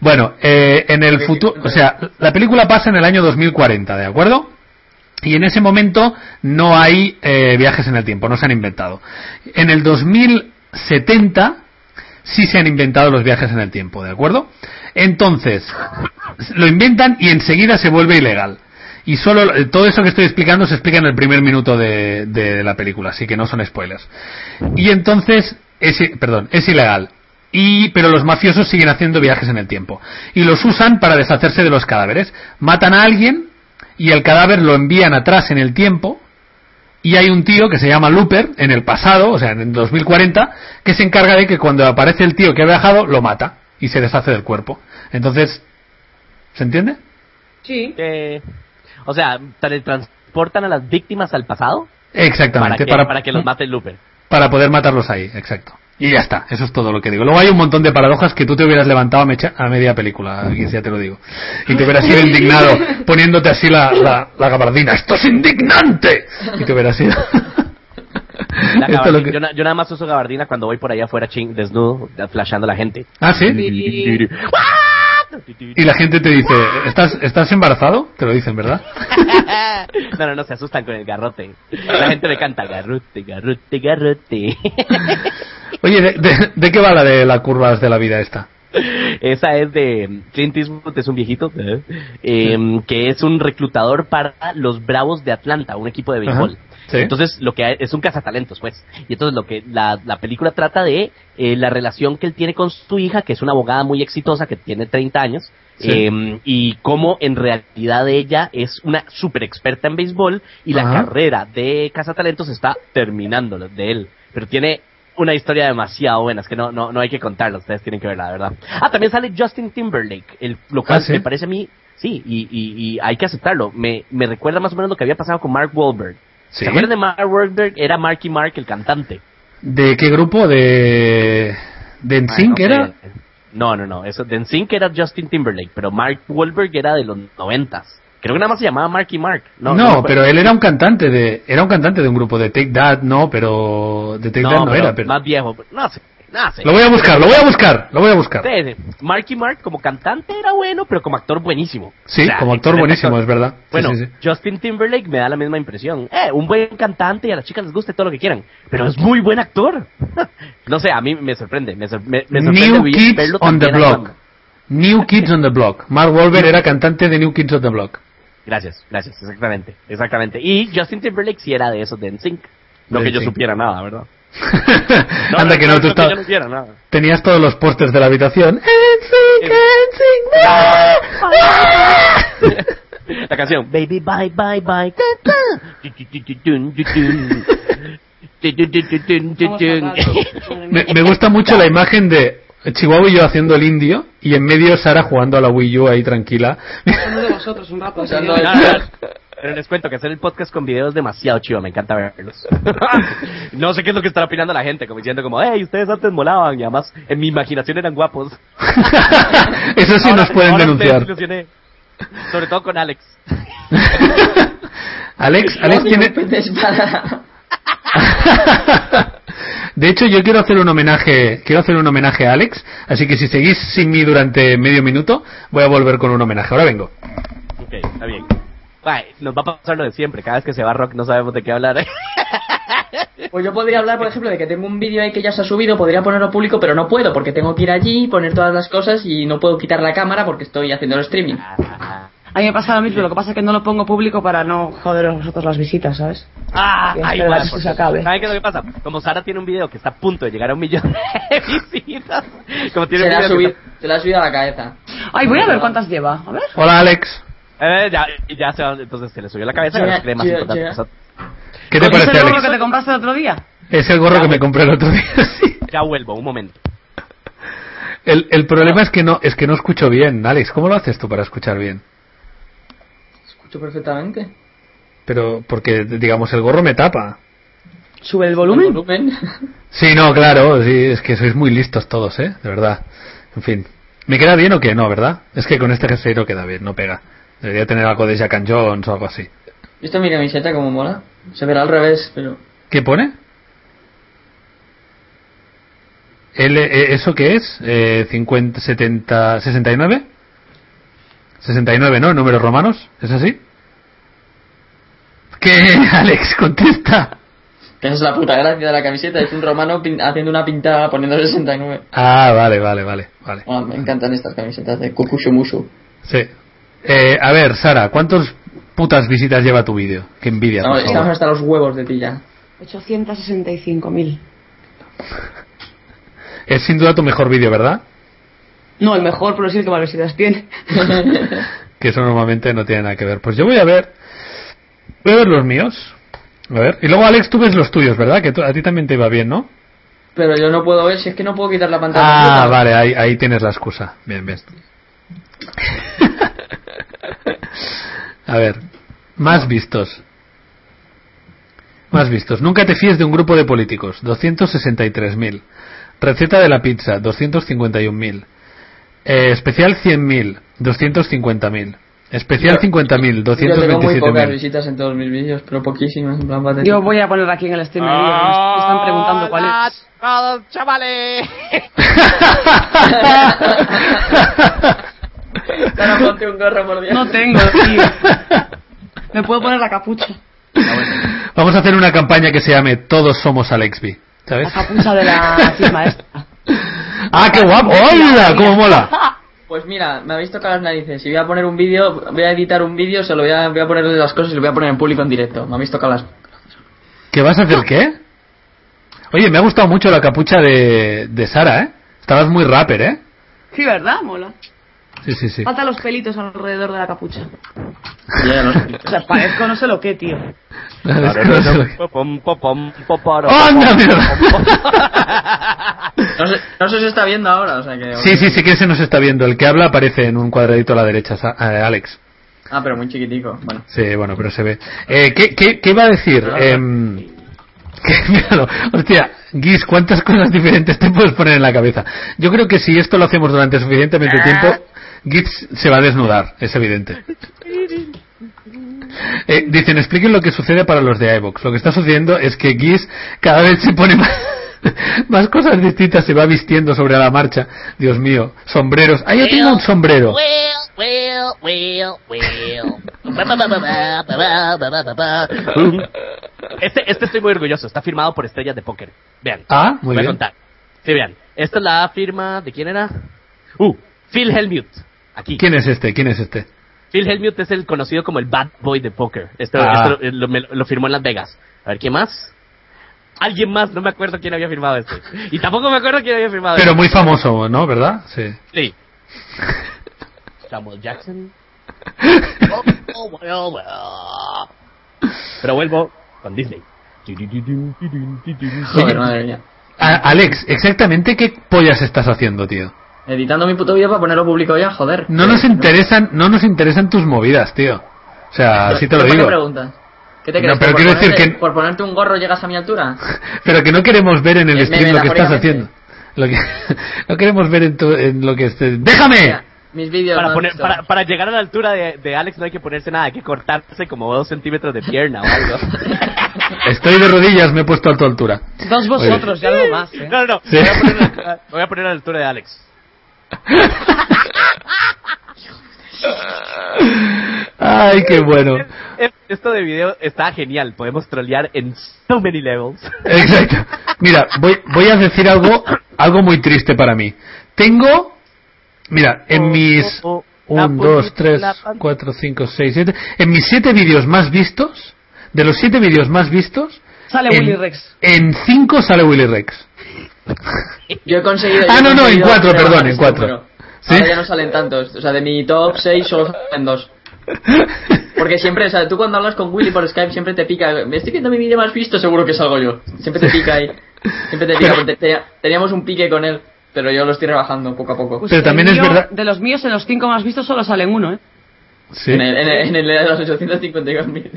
Bueno, eh, en el futuro, o sea, la película pasa en el año 2040, ¿de acuerdo? Y en ese momento no hay eh, viajes en el tiempo, no se han inventado. En el 2070 sí se han inventado los viajes en el tiempo, ¿de acuerdo? Entonces, lo inventan y enseguida se vuelve ilegal. Y solo todo eso que estoy explicando se explica en el primer minuto de, la película, así que no son spoilers. Y entonces, es, perdón, es ilegal. Y, pero los mafiosos siguen haciendo viajes en el tiempo. Y los usan para deshacerse de los cadáveres. Matan a alguien y el cadáver lo envían atrás en el tiempo. Y hay un tío que se llama Looper en el pasado, o sea, en el 2040, que se encarga de que cuando aparece el tío que ha viajado, lo mata y se deshace del cuerpo. Entonces, ¿se entiende? Sí. Eh, o sea, transportan a las víctimas al pasado para Exactamente, que, para, para que los mate el Looper. para poder matarlos ahí, exacto. Y ya está, eso es todo lo que digo. Luego hay un montón de paradojas que tú te hubieras levantado a, mecha- a media película, aquí ya te lo digo. Y te hubieras sido indignado poniéndote así la, la, la gabardina. ¡Esto es indignante! Y te hubieras sido... La Esto es lo gabardina- que- yo, na- yo nada más uso gabardina cuando voy por allá afuera ching, desnudo, flashando a la gente. Ah, ¿sí? Y la gente te dice, ¿estás, ¿estás embarazado? Te lo dicen, ¿verdad? No, no, no, se asustan con el garrote. La gente me canta garrote, garrote, garrote. Oye, ¿de, de, de qué va la de las curvas de la vida esta? Esa es de Clint Eastwood, es un viejito, ¿eh? Em, que es un reclutador para los Bravos de Atlanta, un equipo de béisbol. Ajá, sí. Entonces, lo que hay- es un cazatalentos, pues. Y entonces lo que la, la película trata de eh, la relación que él tiene con su hija, que es una abogada muy exitosa, que tiene 30 años, Sí. em, y cómo en realidad ella es una super experta en béisbol y la carrera de cazatalentos está terminando de él. Pero tiene una historia demasiado buena, es que no, no, no hay que contarla, ustedes tienen que verla, de verdad. Ah, también sale Justin Timberlake, el, lo cual Ah, ¿sí? me parece a mí, sí, y, y, y hay que aceptarlo. Me, me recuerda más o menos lo que había pasado con Mark Wahlberg. Sí. ¿Se acuerdan de Mark Wahlberg? Era Marky Mark, el cantante. ¿De qué grupo? ¿De, de NSYNC Ay, no era? sé. No, no, no, eso, de NSYNC era Justin Timberlake, pero Mark Wahlberg era de los noventas. Creo que nada más se llamaba Marky Mark. No, No, no, pero él era un cantante de era un cantante de un grupo de Take That, no, pero de Take That no era, pero más viejo, no sé, lo voy a buscar, lo voy a buscar, lo voy a buscar. Sí, sí. Marky Mark como cantante era bueno, pero como actor buenísimo. Sí, O sea, como actor buenísimo, actor. es verdad. Bueno. Justin Timberlake me da la misma impresión. Eh, un buen cantante y a las chicas les guste todo lo que quieran, pero es muy buen actor. no sé, a mí me sorprende, me, sor- me- me sorprende New Kids verlo on the Block. New Kids on the Block. Mark Wahlberg era cantante de New Kids on the Block. Gracias, gracias, exactamente, exactamente. Y Justin Timberlake sí era de esos de NSYNC. No que yo supiera nada, ¿verdad? Anda que no, tú yo no nada. tenías todos los pósters de la habitación. NSYNC, NSYNC, La canción Baby bye bye bye. Me, me gusta mucho la imagen de Chihuahua y yo haciendo el indio y en medio Sara jugando a la Wii U ahí tranquila. Uno de vosotros un rato. Pero les cuento que hacer el podcast con videos es demasiado chido, me encanta verlos. no sé qué es lo que estará opinando la gente, como diciendo como, hey, ustedes antes molaban y además en mi imaginación eran guapos. Eso sí Ahora- nos pueden denunciar. Sobre todo con Alex. Alex, Alex tiene... De hecho, yo quiero hacer un homenaje, quiero hacer un homenaje a Alex, así que si seguís sin mí durante medio minuto, voy a volver con un homenaje. Ahora vengo. Ok, está bien. Ay, nos va a pasar lo de siempre, cada vez que se va Rock no sabemos de qué hablar. Pues yo podría hablar, por ejemplo, de que tengo un vídeo ahí que ya se ha subido, podría ponerlo público, pero no puedo, porque tengo que ir allí, poner todas las cosas y no puedo quitar la cámara porque estoy haciendo el streaming. A mí me pasa lo mismo, lo que pasa es que no lo pongo público para no joder a vosotros las visitas, ¿sabes? Ah, Y ay, esperar bueno, a que por se acabe. ¿Saben qué es lo que pasa? Como Sara tiene un video que está a punto de llegar a un millón de visitas, como tiene Se un la, ha video que subido, se la ha subido a la cabeza. Ay, voy a ver cuántas lleva. A ver. Hola Alex, está- eh, ya, ya se va, entonces se le subió la cabeza y Ya, ahora cree más ya, importante. ya. ¿qué te ¿Es parece el gorro Alex? que te compraste el otro día? Es el gorro que me compré el otro día. sí. Ya vuelvo, un momento. El, el problema es que no es que no escucho bien, Alex. ¿Cómo lo haces tú para escuchar bien? Escucho perfectamente. Pero porque digamos el gorro me tapa. Sube el El volumen. volumen. Sí, no, claro, sí, es que sois muy listos todos, ¿eh? De verdad. En fin. ¿Me queda bien o qué? No, ¿verdad? Es que con este jersey no queda bien, no pega. Debería tener algo de Jack and Jones o algo así. ¿Visto mi camiseta como mola? Se verá al revés, pero... ¿Qué pone? Eh, ¿Eso qué es? Eh, 50, 70, 69? 69, ¿no? Números romanos, ¿es así? ¿Qué, Alex? Contesta. Esa es la puta gracia de la camiseta. Es un romano haciendo una pintada poniendo 69. Ah, vale, vale, vale, vale. Bueno, me encantan estas camisetas de Kukushumushu. Sí. Eh, a ver, Sara, ¿cuántas putas visitas lleva tu vídeo? Qué envidia. No, estamos hasta los huevos de ti ya. 865.000. Es sin duda tu mejor vídeo, ¿verdad? No, el mejor, pero sí el que más visitas tiene. Que eso normalmente no tiene nada que ver. Pues yo voy a ver. Voy a ver los míos. A ver. Y luego, Alex, tú ves los tuyos, ¿verdad? Que a ti también te iba bien, ¿no? Pero yo no puedo ver si es que no puedo quitar la pantalla. Ah, completa. vale, ahí, ahí tienes la excusa. Bien, bien. A ver, más vistos. Más vistos. Nunca te fíes de un grupo de políticos. 263.000. Receta de la pizza. 251.000. Eh, especial 100.000. 250.000. Especial 50.000. Yo tengo muy pocas 227.000. visitas en todos mis vídeos, pero poquísimas. En plan. Yo voy a poner aquí en el stream me están preguntando cuál es. ¡Hola, chavales! Ahora ponte un gorro por Dios. No tengo, tío. Me puedo poner la capucha. Vamos a hacer una campaña que se llame Todos somos Alexby. La ¿Sabes? capucha de la firma esta. ¡Ah, qué guapo! ¡Hola! ¡Cómo mola! Pues mira, me habéis tocado las narices. Si voy a poner un vídeo, voy a editar un vídeo, se lo voy a, voy a poner las cosas y lo voy a poner en público en directo. Me habéis tocado las. ¿Qué vas a hacer qué? Oye, me ha gustado mucho la capucha de, de Sara, ¿eh? Estabas muy rapper, ¿eh? Sí, ¿verdad? Mola. Sí, sí, sí. Falta los pelitos alrededor de la capucha. Ya, no sé. O sea, parezco no sé lo que, tío. No sé, no sé si se está viendo ahora, o sea que. Sí, sí, sí que se nos está viendo. El que habla aparece en un cuadradito a la derecha, eh, Alex. Ah, pero muy chiquitico. Bueno. Sí, bueno, pero se ve. Eh, ¿qué, qué, qué iba a decir? Em, que, míralo. Hostia, Guis, ¿cuántas cosas diferentes te puedes poner en la cabeza? Yo creo que si esto lo hacemos durante suficientemente tiempo, Gibbs se va a desnudar, es evidente. Eh, dicen, expliquen lo que sucede para los de iVox. Lo que está sucediendo es que Gibbs cada vez se pone más, cosas distintas, se va vistiendo sobre la marcha. Dios mío, sombreros. Ah, yo tengo un sombrero. Este, este estoy muy orgulloso, está firmado por estrellas de póker. Vean. Ah, muy voy bien. A contar. Vean. Esta es la firma de quién era. Uh, Phil Helmut. Aquí. ¿Quién es este? ¿Quién es este? Phil Hellmuth es el conocido como el bad boy de póker. Esto, Ah. esto lo, me- lo firmó en Las Vegas. A ver, ¿quién más? Alguien más, no me acuerdo quién había firmado este. Y tampoco me acuerdo quién había firmado Pero este. muy famoso, ¿no? ¿Verdad? Sí. Sí. Samuel Jackson. Oh, well, well. Pero vuelvo con Disney. Joder, madre mía. Alex, exactamente qué pollas estás haciendo, tío. Editando mi puto vídeo para ponerlo público ya, joder. No nos interesan, no nos interesan tus movidas, tío. O sea, así te lo ¿Por qué digo. preguntas? ¿Qué te No, crees? pero ¿Por quiero decir ponerte- que- ¿Por ponerte un gorro llegas a mi altura? Pero que no queremos ver en el stream lo que estás haciendo. metafóricamente. Lo que, no queremos ver en, tu- en lo que estés. ¡Déjame! Mira, mis vídeos. Para, no poner, para, para llegar a la altura de, de Alex no hay que ponerse nada, hay que cortarse como dos centímetros de pierna o algo. Estoy de rodillas, me he puesto a tu altura. Dos vosotros y algo más, ¿eh? No, no, no. Sí. Voy a poner, voy a poner a la altura de Alex. Ay, qué bueno. Es- Esto de video está genial. Podemos trolear en so many levels. Exacto. Mira, voy, voy a decir algo, algo muy triste para mí. Tengo, mira, en mis Oh, la 1, 2, bolita, 3, la pan- 4, 5, 6, 7, en mis 7 vídeos más vistos, de los 7 vídeos más vistos, Sale en, Willy Rex. En 5 sale Willy Rex. Yo he conseguido. Ah, he no, no, en cuatro, perdón, en cuatro. pero ¿Sí? Ahora ya no salen tantos. O sea, de mi top 6 solo salen dos. Porque siempre, o sea, tú cuando hablas con Willy por Skype siempre te pica. Me estoy viendo mi vídeo más visto, seguro que salgo yo. Siempre te pica ahí. Siempre te pica. porque te- teníamos un pique con él, pero yo lo estoy rebajando poco a poco. Pues Pero también es verdad- De los míos, en los cinco más vistos solo salen uno, ¿eh? Sí. En, el, en, el, en el de los 852.000.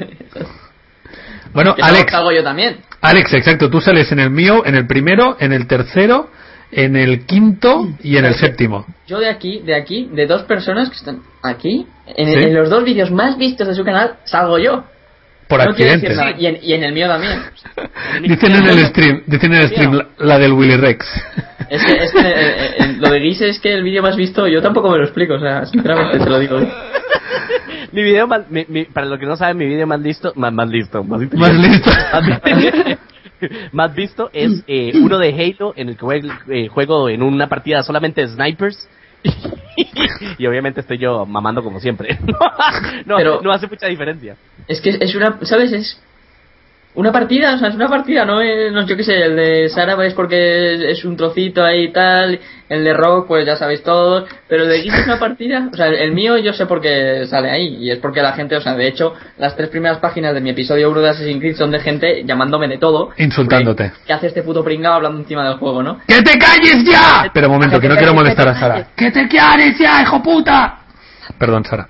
Bueno, Que Alex, salgo yo también. Alex, exacto, tú sales en el mío, en el primero, en el tercero, en el quinto y en el séptimo. Yo de aquí, de aquí, de dos personas que están aquí, en, ¿Sí? en los dos vídeos más vistos de su canal, salgo yo. por No accidente. decir nada. Y en, y en el mío también. Dicen en el stream, dicen en el stream la, la del Willy Rex. Es que, es que eh, eh, lo de Guise es que el vídeo más visto, yo tampoco me lo explico, o sea, sinceramente te lo digo. Mi video más, mi- mi- para los que no saben, mi video más listo, más, más listo, más, Más listo. más- visto es eh, uno de Halo en el que juego, eh, juego en una partida solamente de snipers. y obviamente estoy yo mamando como siempre. no, Pero- no hace mucha diferencia. Es que es una, ¿sabes? Es una partida, o sea, es una partida, no no, yo qué sé, el de Sara es porque es, es un trocito ahí y tal, el de Rock pues ya sabéis todos, pero el de Geek es una partida, o sea, el, el mío yo sé por qué sale ahí, y es porque la gente, o sea, de hecho, las tres primeras páginas de mi episodio 1 de Assassin's Creed son de gente llamándome de todo. Insultándote. ¿Qué hace este puto pringado hablando encima del juego, no? ¡Que te calles ya! Pero momento, que no quiero molestar a Sara. ¡Que te calles ya, hijo puta! Perdón, Sara.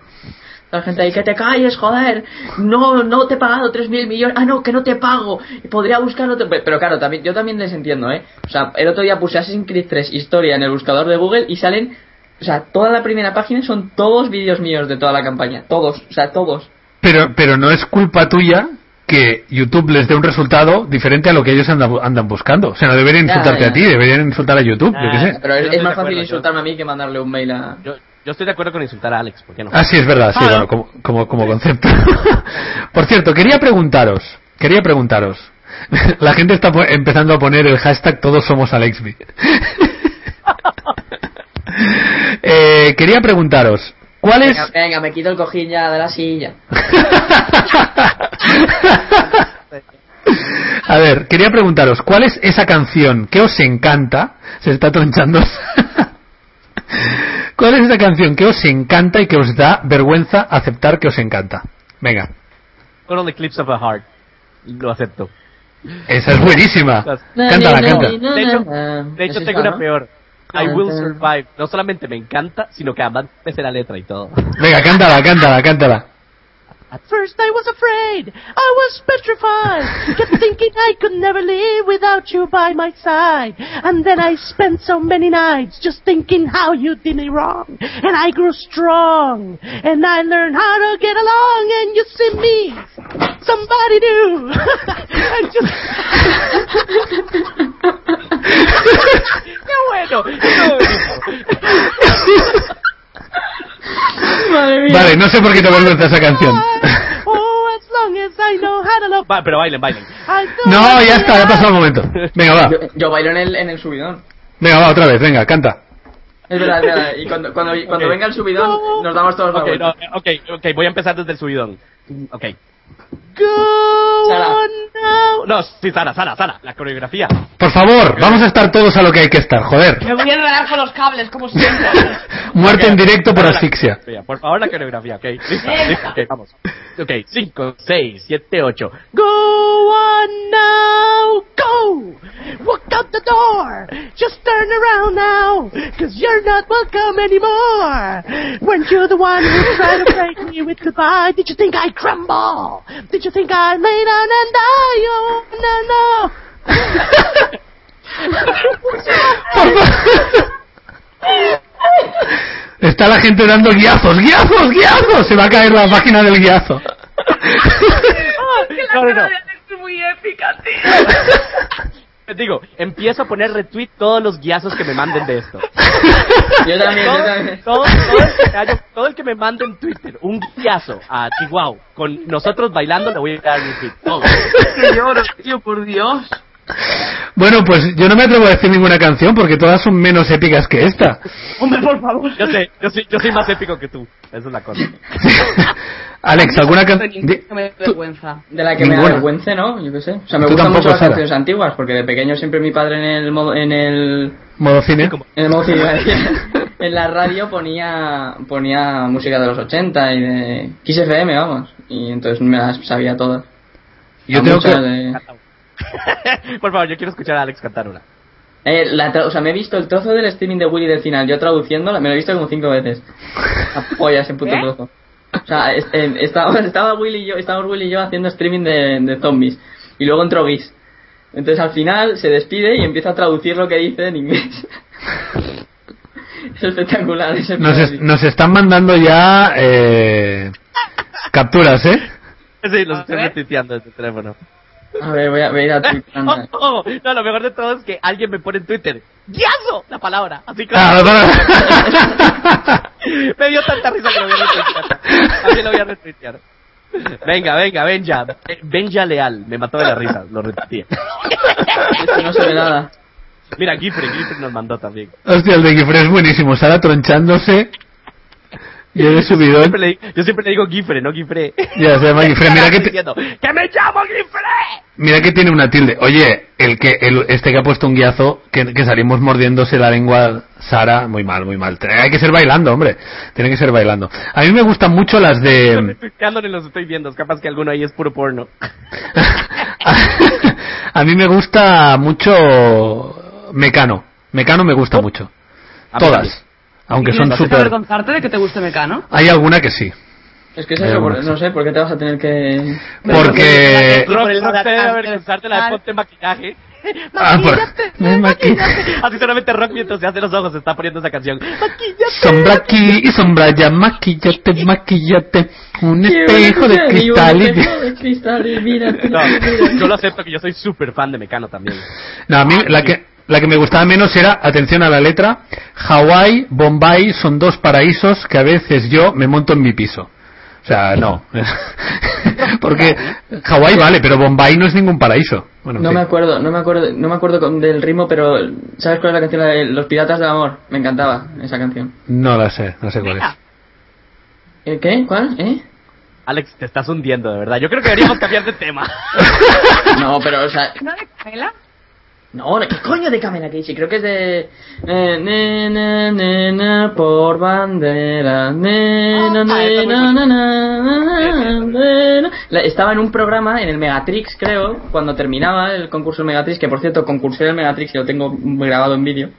La gente ahí, que te calles, joder. No, no te he pagado 3.000 millones. Ah, no, que no te pago. Podría buscar otro. Pero claro, también, yo también les entiendo, ¿eh? O sea, el otro día puse Assassin's Creed 3 historia en el buscador de Google y salen. O sea, toda la primera página son todos vídeos míos de toda la campaña. Todos, o sea, todos. Pero, pero no es culpa tuya que YouTube les dé un resultado diferente a lo que ellos andan, andan buscando. O sea, no deberían insultarte ya. a ti, deberían insultar a YouTube, yo qué Ah, sé. Pero es, más fácil acuerdo, insultarme a mí que mandarle un mail a. Yo, yo estoy de acuerdo con insultar a Alex, ¿por qué no? Ah, sí, es verdad, sí, Ah. bueno, como, como, como concepto. Por cierto, quería preguntaros, quería preguntaros. La gente está empezando a poner el hashtag todos somos Alexby. eh, quería preguntaros, ¿cuál es... Venga, venga, me quito el cojín ya de la silla. A ver, quería preguntaros, ¿cuál es esa canción que os encanta? Se está tronchando. ¿Cuál es esa canción que os encanta y que os da vergüenza aceptar que os encanta? Venga, Con el Eclipse of a Heart. Lo acepto. esa es buenísima. Cántala, canta. De hecho, de hecho tengo una peor. I Will Survive. No solamente me encanta, sino que además me sé la letra y todo. Venga, cántala, cántala, cántala. At first I was afraid, I was petrified, kept thinking I could never live without you by my side. And then I spent so many nights just thinking how you did me wrong. And I grew strong, and I learned how to get along, and you see me, somebody new. and just... ¡Qué bueno! ¡Qué bonito! Madre mía. Vale, no sé por qué te vergüenza esa canción. Oh, as long as I know how to love... Va, pero bailen, bailen. No, ya está, ya ha pasado el momento. Venga, va. Yo, yo bailo en el, en el subidón. Venga, va, otra vez, venga, canta. Es verdad, es verdad. Y cuando, cuando, cuando venga el subidón, nos damos todos la Ok, vuelta. no, ok, ok, voy a empezar desde el subidón. Ok. Go Sara. on now. No, sí, Sara, Sara, Sara, la coreografía. Por favor, vamos a estar todos a lo que hay que estar, joder. Me voy a enredar con los cables, como siempre. Muerte en directo por la asfixia. coreografía, Por favor, la coreografía, ok. Lista, lista, ok, vamos. Ok, 5, 6, 7, 8. Go on now, go! Walk out the door! Just turn around now, cause you're not welcome anymore! Weren't you the one who tried to break me with goodbye? Did you think I'd crumble? Did you think down and die? Oh, no, no! Está la gente dando guiazos, guiazos, guiazos. Se va a caer la página del guiazo. No, no, no. Es muy épica, tío. Te digo, empiezo a poner retweet todos los guiazos que me manden de esto. Yo también, yo Todo, también. todo- todo el que haya- todo el que me mande en Twitter un guiazo a Chihuahua con nosotros bailando le voy a dar retweet. Todo. Que lloro, tío, por Dios. Bueno, pues yo no me atrevo a decir ninguna canción porque todas son menos épicas que esta. Hombre, por favor. Yo sé, yo soy, yo soy más épico que tú. Esa es la cosa. Alex, ¿alguna canción? que me vergüenza. De la que me Ninguna. avergüence, ¿no? Yo qué sé. O sea, me Tú gustan tampoco, mucho las Sara. canciones antiguas, porque de pequeño siempre mi padre en el modo, en el Modo cine. en el modo cine, iba a decir, en la radio ponía ponía música de los 80 y de Kiss FM, vamos, y entonces me las sabía todas. Yo A tengo que... de- Por favor, yo quiero escuchar a Alex cantar una. Eh, la o sea, me he visto el trozo del streaming de Willy del final, yo traduciéndola, me lo he visto como cinco veces. La polla ese puto ¿Eh? trozo. O sea, es- eh, estaba, estaba Willy y yo, estábamos Willy y yo haciendo streaming de, de zombies. Y luego entró Giz. Entonces al final se despide y empieza a traducir lo que dice en inglés. es espectacular ese Nos, es- nos están mandando ya eh, capturas, ¿eh? Sí, los estoy retuiteando desde el teléfono. A ver, voy a, voy a ir a Twitter. Oh, oh, no, lo mejor de todo es que alguien me pone en Twitter, ¡Guiazo! La palabra. Así que Ah, me dio tanta risa que lo voy a retuitear. También lo voy a retuitear. Venga, venga, Benja. Benja Leal. Me mató de la risa. Lo retuiteé. Es que no se ve nada. Mira, Gifre, Gifre nos mandó también. Hostia, el de Gifre es buenísimo. Sara tronchándose. Yo he subido. Siempre le- yo siempre le digo Gifre, no Gifre. Ya se llama Gifre. Mira que, te- ¡Que me llamo Gifre! mira que tiene una tilde. Oye, el que el, este que ha puesto un guiazo, que, que salimos mordiéndose la lengua, Sara, muy mal, muy mal. Hay que ser bailando, hombre. Tiene que ser bailando. A mí me gustan mucho las de. ni los estoy viendo. Capaz que alguno ahí es puro porno. a mí me gusta mucho Mecano. Mecano me gusta mucho. Mí también. Todas. Aunque ¿Y son súper. avergonzarte de que te guste Mecano? Hay alguna que sí. Es que es eso, por- no sé, ¿por qué te vas a tener que...? Porque. Por el Rock te avergonzarte la de ponte maquillaje. Ah, por- Así solamente Rock mientras se hace los ojos está poniendo esa canción. Maquillate. Sombra aquí y sombra allá, maquillate, maquillate. Un espejo de cristal y... de cristal y mírate, No, yo lo acepto que yo soy súper fan de Mecano también. No, a mí la que, la que me gustaba menos era, atención a la letra, Hawái, Bombay son dos paraísos que a veces yo me monto en mi piso. O sea, no. Porque Hawái vale, pero Bombay no es ningún paraíso. Bueno, No me acuerdo, no me acuerdo, no me acuerdo con- del ritmo, pero ¿sabes cuál es la canción? La de Los Piratas del Amor. Me encantaba esa canción. No la sé, no sé cuál es. ¿Eh, ¿Qué? ¿Cuál? ¿Eh? Alex, te estás hundiendo, de verdad. Yo creo que deberíamos cambiar de tema. No, pero, o sea, ¿No de Camela? No, ¿qué coño de Camela Casey? Creo que es de... eh, nena, nena, por bandera, nena, Ah, muy nena, buena. nena, nena. La- Estaba en un programa en el Megatrix, creo, cuando terminaba el concurso del Megatrix, que por cierto, concursé en el Megatrix y lo tengo grabado en vídeo.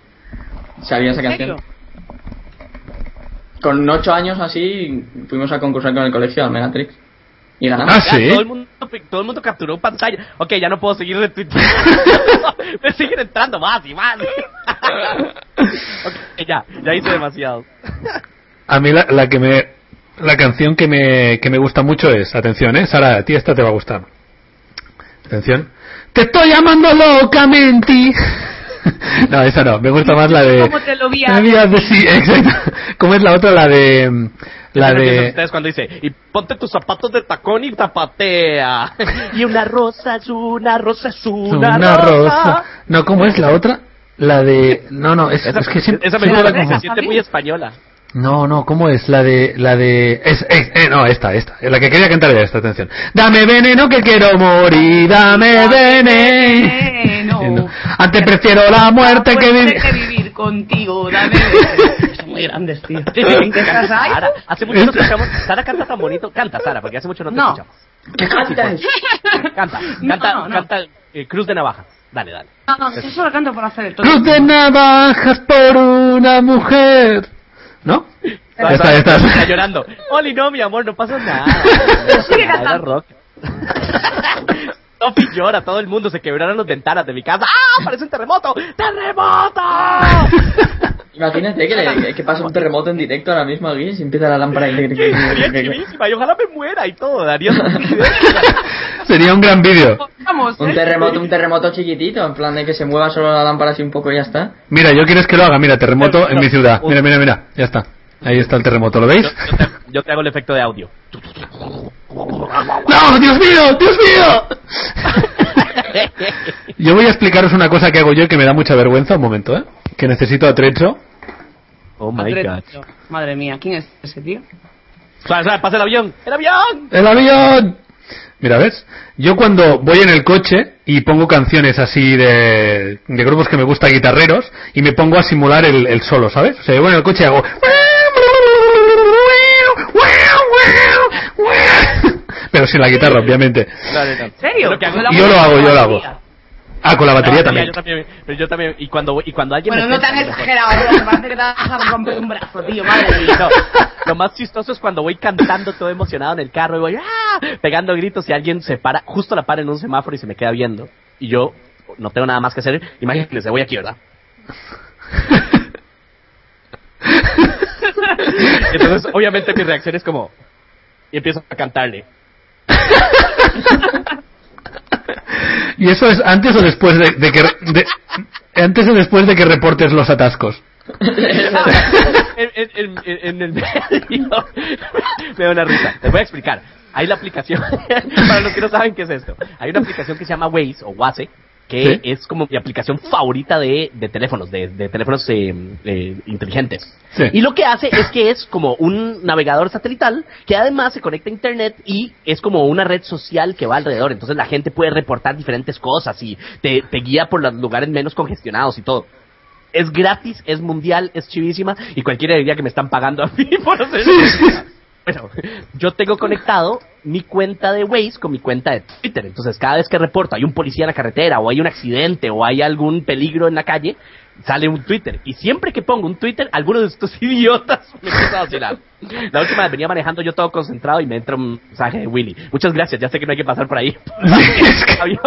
Sabía esa ¿En canción. Con ocho años así, fuimos a concursar con el colegio al Megatrix. Y ganamos. Ah, Ya, sí. Todo el, mundo, todo el mundo capturó pantalla. Ok, ya no puedo seguir retuiteando. Me siguen entrando más y más. ok, ya, ya hice demasiado. A mí la, la que me la canción que me, que me gusta mucho es, atención, eh, Sara, a ti esta te va a gustar. Atención. Te estoy llamando locamente. no, esa no, me gusta más la de ¿Cómo te lo vi a- decir- exacto. ¿Cómo es la otra? La de la de ustedes cuando dice, y ponte tus zapatos de tacón y zapatea. y una rosa es una rosa es una, una rosa. No, ¿cómo es la otra? La de no, no, es, Esa, es que siempre, esa siempre se siente muy española. No, no, ¿cómo es? La de, la de, es, es- eh, no, esta, esta, la que quería cantar era esta, atención. Dame veneno que quiero morir, dame veneno. Veneno. Antes prefiero la muerte que vivir. que vivir contigo, dame veneno. Muy grandes, tío. ¿En qué estás ahí? Sara, hace mucho no escuchamos. Sara canta tan bonito. Canta, Sara, porque hace mucho no te No. escuchamos. ¿Qué cantas? Canta, No, canta, no, no. canta eh, Cruz de Navajas. Dale, dale. No, no, eso lo canto por hacer el tono. Cruz de navajas por una mujer. ¿No? Está, ya está. Está llorando. Oli, no, mi amor, no pasa nada. Sigue cantando. rock. Sophie llora, todo el mundo se quebraron los ventanas de mi casa. ¡Ah! ¡Parece un terremoto! ¡Terremoto! Imagínate que, le- que pasa un terremoto en directo ahora mismo aquí y empieza la lámpara y... Sería chivísima y ojalá me muera y todo. Daría Sería un gran vídeo. Vamos, Un ¿eh? terremoto, un terremoto chiquitito, en plan de que se mueva solo la lámpara así un poco y ya está. Mira, yo quieres que lo haga, mira, terremoto en mi ciudad. Mira, mira, mira, ya está. Ahí está el terremoto, ¿lo veis? yo, yo te, yo te hago el efecto de audio. ¡No, Dios mío, Dios mío! Yo voy a explicaros una cosa que hago yo que me da mucha vergüenza, un momento, ¿eh? Que necesito atrecho. Oh my god. Atrecho. Madre mía, ¿quién es ese tío? Suave, pasa el avión. ¡El avión! ¡El avión! Mira, ¿ves? Yo cuando voy en el coche y pongo canciones así de, de grupos que me gustan guitarreros y me pongo a simular el, el solo, ¿sabes? O sea, yo voy en el coche y hago... Pero sin la guitarra, obviamente. ¿En serio? Yo lo hago, yo lo hago. Ah, con la batería No, también. Yo también, pero yo también. Y cuando, y cuando alguien Bueno, me no tan exagerado, parece que te vas a romper un brazo, tío, madre mía. No, lo más chistoso es cuando voy cantando todo emocionado en el carro y voy ¡ah! pegando gritos y alguien se para, justo la para en un semáforo y se me queda viendo. Y yo no tengo nada más que hacer. Imagínense, voy aquí, ¿verdad? Entonces, obviamente mi reacción es como... Y empiezo a cantarle. ¿Y eso es antes o después de, que antes o después de que reportes los atascos? en, el medio me da una risa. Voy a explicar. Hay la aplicación, para los que no saben qué es esto, hay una aplicación que se llama Waze o Waze, que Sí. es como mi aplicación favorita de, de teléfonos, de, de teléfonos eh, eh, inteligentes. Sí. Y lo que hace es que es como un navegador satelital que además se conecta a internet y es como una red social que va alrededor. Entonces la gente puede reportar diferentes cosas y te, te guía por los lugares menos congestionados y todo. Es gratis, es mundial, es chivísima y cualquiera diría que me están pagando a mí por hacer eso. Bueno, yo tengo conectado mi cuenta de Waze con mi cuenta de Twitter. Entonces, cada vez que reporto hay un policía en la carretera, o hay un accidente, o hay algún peligro en la calle, sale un Twitter. Y siempre que pongo un Twitter, alguno de estos idiotas me empieza a vacilar. La última vez venía manejando yo todo concentrado y me entra un mensaje de Willy. Muchas gracias, ya sé que no hay que pasar por ahí. había,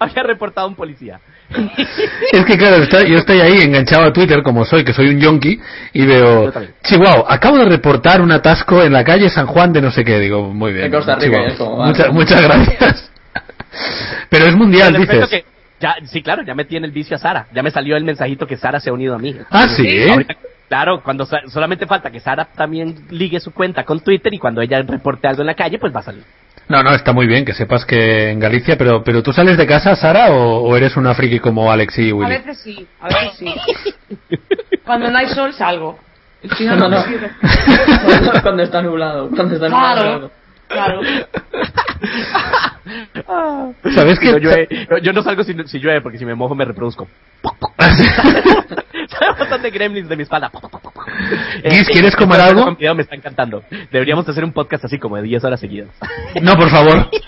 había reportado a un policía. Es que claro, está- yo estoy ahí enganchado a Twitter como soy, que soy un yonki, y veo. Chihuahua, acabo de reportar un atasco en la calle San Juan de no sé qué. Digo, muy bien. De Costa Rica, va. Muchas, muchas gracias. Pero es mundial, dices. que ya, sí, claro, ya metí en el vicio a Sara. Ya me salió el mensajito que Sara se ha unido a mí. Ah, sí. Ahorita, claro, cuando solamente falta que Sara también ligue su cuenta con Twitter y cuando ella reporte algo en la calle, pues va a salir. No, no, está muy bien que sepas que en Galicia, pero, pero ¿tú sales de casa, Sara, o, o eres una friki como Alex y A Willy? veces sí, a veces sí. Cuando no hay sol salgo. Si no, No, no, no. me sirve. cuando está nublado. Cuando está Claro, nublado. claro. ¿Sabes que No llueve- yo no salgo si, si llueve porque si me mojo me reproduzco. Sale de gremlins de mi espalda. Guis, ¿quieres comer esto algo? me está encantando. Deberíamos hacer un podcast así como de 10 horas seguidas. No, por favor.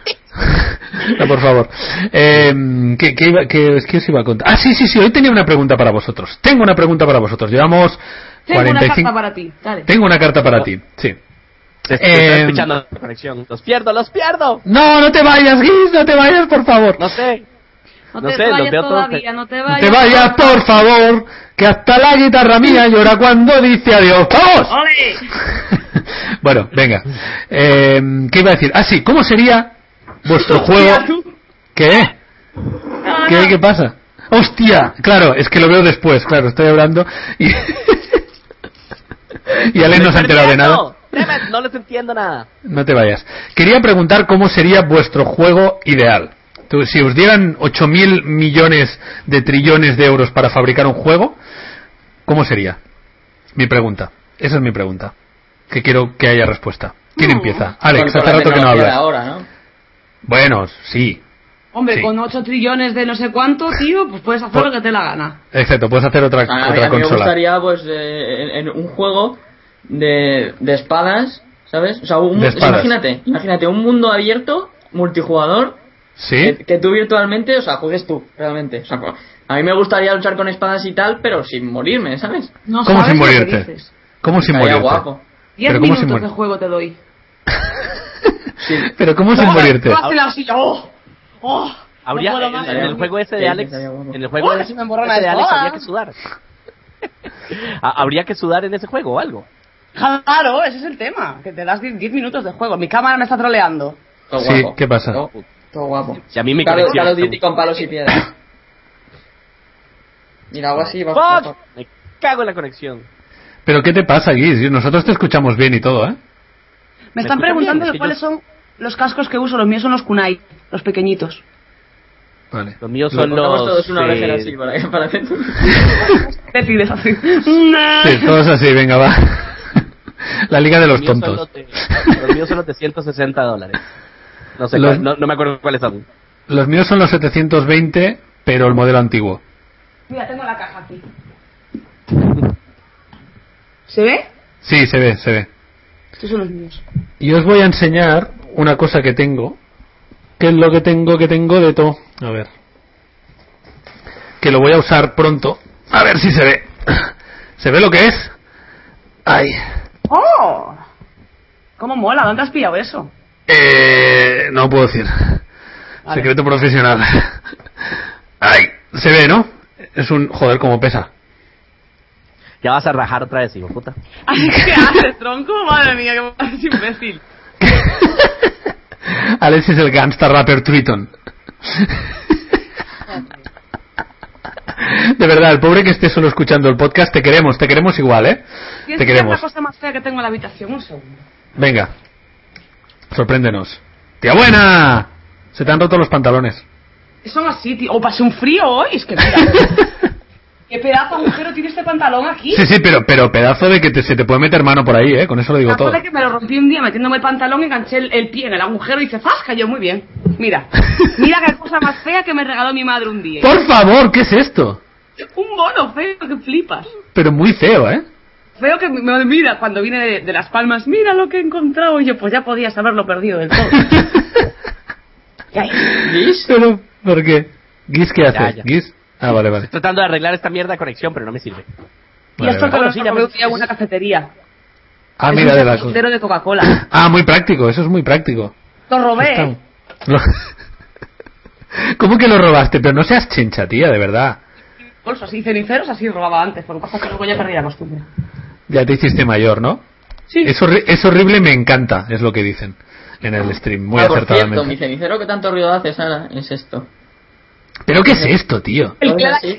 No, por favor. Eh, ¿qué, qué, iba- qué- qué os iba a contar? Ah, sí, sí, sí, hoy tenía una pregunta para vosotros. Tengo una pregunta para vosotros. Llevamos Tengo una 45... carta para ti, dale. Tengo una carta para ti, sí. Te Eh, estoy escuchando la conexión. Los pierdo, los pierdo. No, no te vayas, Guis, no te vayas, por favor. No sé. No no te sé, los vayas veo todos todavía, no te No vayas. te vayas, por favor, que hasta la guitarra mía llora cuando dice adiós. ¡Vamos! ¡Ole! bueno, venga. Eh, ¿Qué iba a decir? Ah, sí, ¿cómo sería vuestro juego? ¿Qué? No, ¿Qué, no. ¿Qué pasa? ¡Hostia! Claro, es que lo veo después, claro, estoy hablando y... y Alex no se ha enterado de nada. No les entiendo nada. No te vayas. Quería preguntar cómo sería vuestro juego ideal. Tú, si os dieran 8.000 millones de trillones de euros para fabricar un juego, ¿cómo sería? Mi pregunta. Esa es mi pregunta. Que quiero que haya respuesta. ¿Quién No. empieza? Alex, hace rato que no hablas. ahora, ¿no? Bueno, sí. Hombre, Sí. con 8 trillones de no sé cuánto, tío, pues puedes hacer Por- lo que te dé la gana. Exacto, puedes hacer otra, A, mí- otra a mí me gustaría, pues, eh, en, en un juego de, de espadas, ¿sabes? O sea, un- De espadas. imagínate, imagínate un mundo abierto, multijugador, ¿Sí? que, que tú virtualmente, o sea, juegues tú, realmente. O sea, co- a mí me gustaría luchar con espadas y tal, pero sin morirme, ¿sabes? No ¿Cómo sabes sin lo que morirte? dices. ¿Cómo sin Estaría morirte? guapo. 10 Pero ¿cómo sin minutos morir? de juego te doy. Sí. Pero ¿cómo sin morirte? ¡Oh! ¡Oh! Habría, No en, el juego ese de Alex, en el juego de, de Alex habría que sudar. Ha- habría que sudar en ese juego o algo. Claro, ese es el tema. Que te das 10 10 minutos de juego. Mi cámara me está troleando. Todo Sí, guapo. ¿qué pasa? Todo, todo guapo. Y a mí mi Call, Call of Duty con palos y piedras. Mira, algo así va me cago en la conexión. ¿Pero qué te pasa, Guis? Nosotros te escuchamos bien y todo, ¿eh? Me están escuchan preguntando? Es que cuáles yo- son los cascos que uso. Los míos son los kunai, los pequeñitos. Vale. Los míos son Pongamos los... todos una orejera así para, para. Decides así. Sí, todos así, venga, va. La liga de los tontos. los de- los míos son los de 160 dólares. No sé, Los- cuál- no, no me acuerdo cuáles son. Los míos son los 720, pero el modelo antiguo. Mira, tengo la caja aquí. ¿Se ve? Sí, se ve, se ve. Estos son los míos. Y os voy a enseñar una cosa que tengo. ¿Qué es lo que tengo que tengo de todo? A ver. Que lo voy a usar pronto. A ver si se ve. ¿Se ve lo que es? Ay. ¡Oh! ¿Cómo mola? ¿Dónde has pillado eso? Eh, no puedo decir. Vale. Secreto profesional. Ay, se ve, ¿no? Es un... Joder, cómo pesa. Ya vas a rajar otra vez, hijo puta. ¿Qué haces, tronco? Madre mía, qué es imbécil. Alex es el gangsta rapper Triton. De verdad, el pobre que esté solo escuchando el podcast, te queremos, te queremos igual, ¿eh? ¿Quieres Te que queremos. la cosa más fea que tengo en la habitación? Un segundo. Venga, sorpréndenos. ¡Tía buena! Se te han roto los pantalones. Son así, tío. O pasé un frío hoy. Es que mira. ¿Qué pedazo de agujero tiene este pantalón aquí? Sí, sí, pero, pero pedazo de que te- se te puede meter mano por ahí, ¿eh? Con eso lo digo Me todo. acuerdo que me lo rompí un día metiéndome el pantalón, enganché el, el pie en el agujero y hice ¡zas! Cayó muy bien. Mira. Mira qué cosa más fea que me regaló mi madre un día. Por favor, ¿qué es esto? Un mono feo que flipas. Pero muy feo, ¿eh? Feo que me olvida cuando viene de, de Las Palmas. Mira lo que he encontrado. Y yo, pues ya podías haberlo perdido del todo. ¿Gis? Pero, ¿por qué? ¿Guis qué hace? Ya, ya. ¿Guis? Ah, vale, vale. Tratando de arreglar esta mierda de conexión, pero no me sirve. Y Vale, esto vale. que lo Sí, sí, ya me un en una cafetería. Ah, Es mira, un de la... cafetero de Coca-Cola. Ah, muy práctico, eso es muy práctico. Lo robé. ¿Cómo que lo robaste? Pero no seas chincha, tía, de verdad. Bolsos así ceniceros, así robaba antes. Lo que pasa que luego ya perdí la costumbre. Ya te hiciste mayor, ¿no? Sí. Es, horri- es horrible, me encanta, es lo que dicen en el stream, muy Ah, por cierto, mi acertadamente. cenicero que tanto ruido hace, Sara, es esto. ¿Pero qué es esto, tío? El ¿No que es la- así?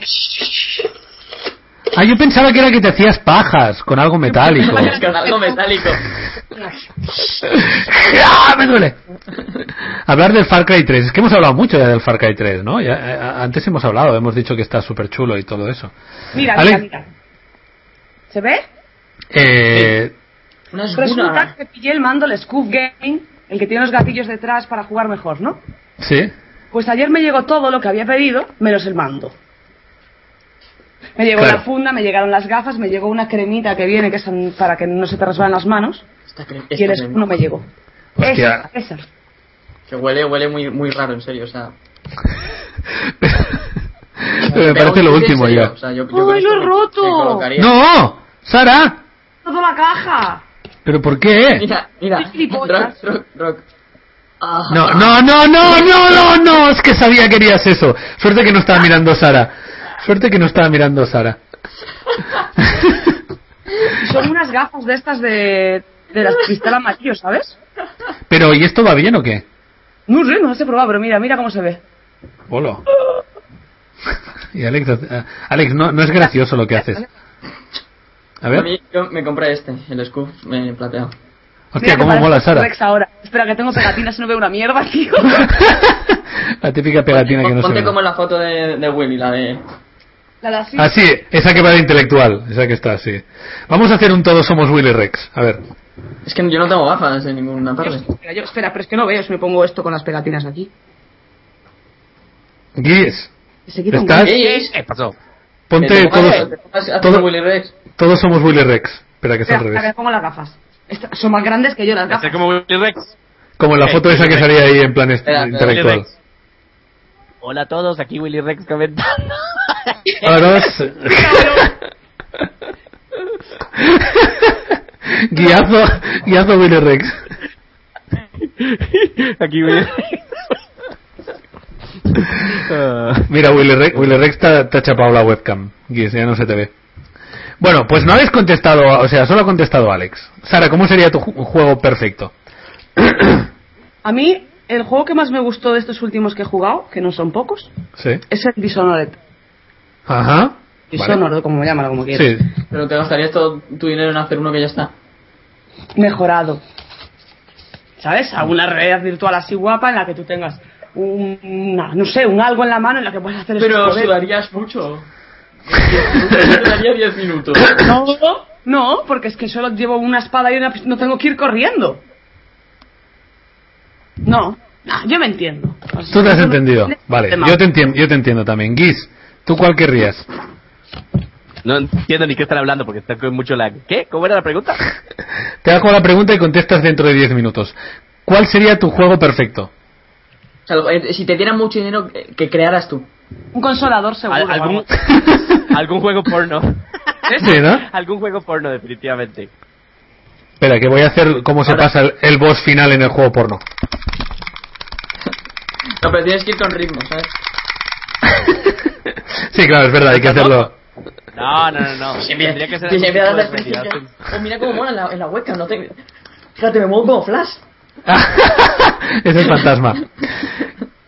Ah, yo pensaba que era que te hacías pajas con algo metálico. Con algo metálico. ¡Ah, me duele! Hablar del Far Cry 3. Es que hemos hablado mucho ya del Far Cry 3, ¿no? Ya, eh, antes hemos hablado, hemos dicho que está súper chulo y todo eso. Mira, Ale- mira, mira. ¿Se ve? Eh, Una Resulta que pillé el mando, el Scoof Game, el que tiene los gatillos detrás para jugar mejor, ¿no? ¿Sí? Pues ayer me llegó todo lo que había pedido, menos el mando. Me llegó Claro. la funda, me llegaron las gafas, me llegó una cremita que viene que es para que no se te resbalen las manos Esta cre- y el esta Scoof no me llegó. Hostia. Esa, esa. Que huele, huele muy, muy raro, en serio, o sea. Pero me parece lo último ya. O sea, yo, yo ¡Ay, lo he roto! me. ¡No! ¡Sara! ¡Toda la caja! ¿Pero por qué? Mira, mira. Rock, rock, rock. No, no, no, no, no, no, no, es que sabía que harías eso. Suerte que no estaba mirando Sara. Suerte que no estaba mirando Sara. Son unas gafas de estas de, de las cristal amarillo, ¿sabes? Pero, ¿y esto va bien o qué? No sé, no las he probado, pero mira, mira cómo se ve. Hola. Y Alex, Alex, no, no es gracioso lo que haces. A A ver. mí yo me compré este, el Scoof eh, plateado. Hostia, Mira cómo mola Sara. Rex ahora. Espera, que tengo pegatinas y no veo una mierda, tío. La típica pegatina que no se Ponte ve. como en la foto de, de Willy, la de. La de. Ah, sí, esa que va de intelectual, esa que está así. Vamos a hacer un todos somos Willy Rex. A ver. Es que yo no tengo gafas en ninguna parte. Espera, yo- espera, pero es que no veo si me pongo esto con las pegatinas aquí. Un ¿Estás? Ey, ¿Qué pasó? ponte todos, te pongas a hacer todo- Willy Rex. todos somos Willy Rex. Espera, que es al revés. pongo las gafas. Son más grandes que yo las Hacer gafas. como Willy Rex. Como en la Eh, foto esa que Willy salía ahí en plan intelectual. Hola a todos, aquí Willy Rex comentando. Guiazo, guiazo Willy Rex. aquí Willy Rex. Ah. Mira, Willy Rex, Willy Rex te, ha- te ha chapado la webcam. Guis, ya no se te ve. Bueno, pues no habéis contestado, o sea, solo ha contestado Alex. Sara, ¿cómo sería tu ju- juego perfecto? A mí, el juego que más me gustó de estos últimos que he jugado, que no son pocos, Sí. es el Dishonored. Ajá. Vale. Dishonored, como llámalo, como quieras. Sí. Pero te gastarías todo tu dinero en hacer uno que ya está. Mejorado. ¿Sabes? A una realidad virtual así guapa en la que tú tengas un, una- no sé, un algo en la mano en la que puedas hacer Pero sudarías mucho. Sudaría 10 minutos. No, no, porque es que solo llevo una espada y una no tengo que ir corriendo. No, no, yo me entiendo. O sea, Tú te has entendido. Vale, yo te entiendo, yo te entiendo también. Guis, ¿tú cuál querrías? No entiendo ni qué están hablando porque está con mucho lag. ¿Qué? ¿Cómo era la pregunta? Te hago la pregunta y contestas dentro de 10 minutos. ¿Cuál sería tu juego perfecto? O sea, eh, si te dieran mucho dinero, eh, que crearas tú. Un consolador seguro. Al- ¿Algún, juego porno? Sí, ¿no? Algún juego porno, definitivamente. Espera, que voy a hacer cómo se Ahora- pasa el, el boss final en el juego porno. No, pero tienes que ir con ritmo, ¿sabes? Sí, claro, es verdad, hay que hacerlo. No, no, no, no. Si mira, Tendría que ser se me da. Oh, mira cómo mola en la, en la webcam, no te... Fíjate, me muevo como flash. es el fantasma.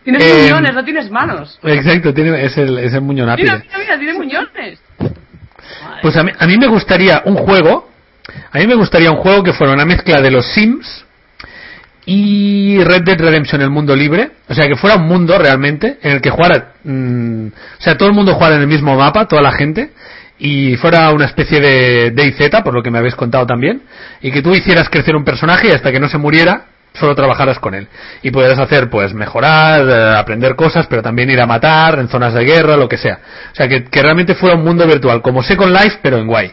Tienes Eh, muñones, no tienes manos. Exacto, tiene, es el, es el Mira, muñonápide. mira, mira, tiene muñones. Pues a mí, a mí me gustaría un juego, a mí me gustaría un juego que fuera una mezcla de los Sims y Red Dead Redemption, el mundo libre, o sea, que fuera un mundo realmente en el que jugara, mm, o sea, todo el mundo jugara en el mismo mapa, toda la gente, y fuera una especie de DayZ, por lo que me habéis contado también, y que tú hicieras crecer un personaje y hasta que no se muriera, solo trabajaras con él. Y pudieras hacer, pues, mejorar, eh, aprender cosas, pero también ir a matar en zonas de guerra, lo que sea. O sea, que, que realmente fuera un mundo virtual, como Second Life, pero en guay.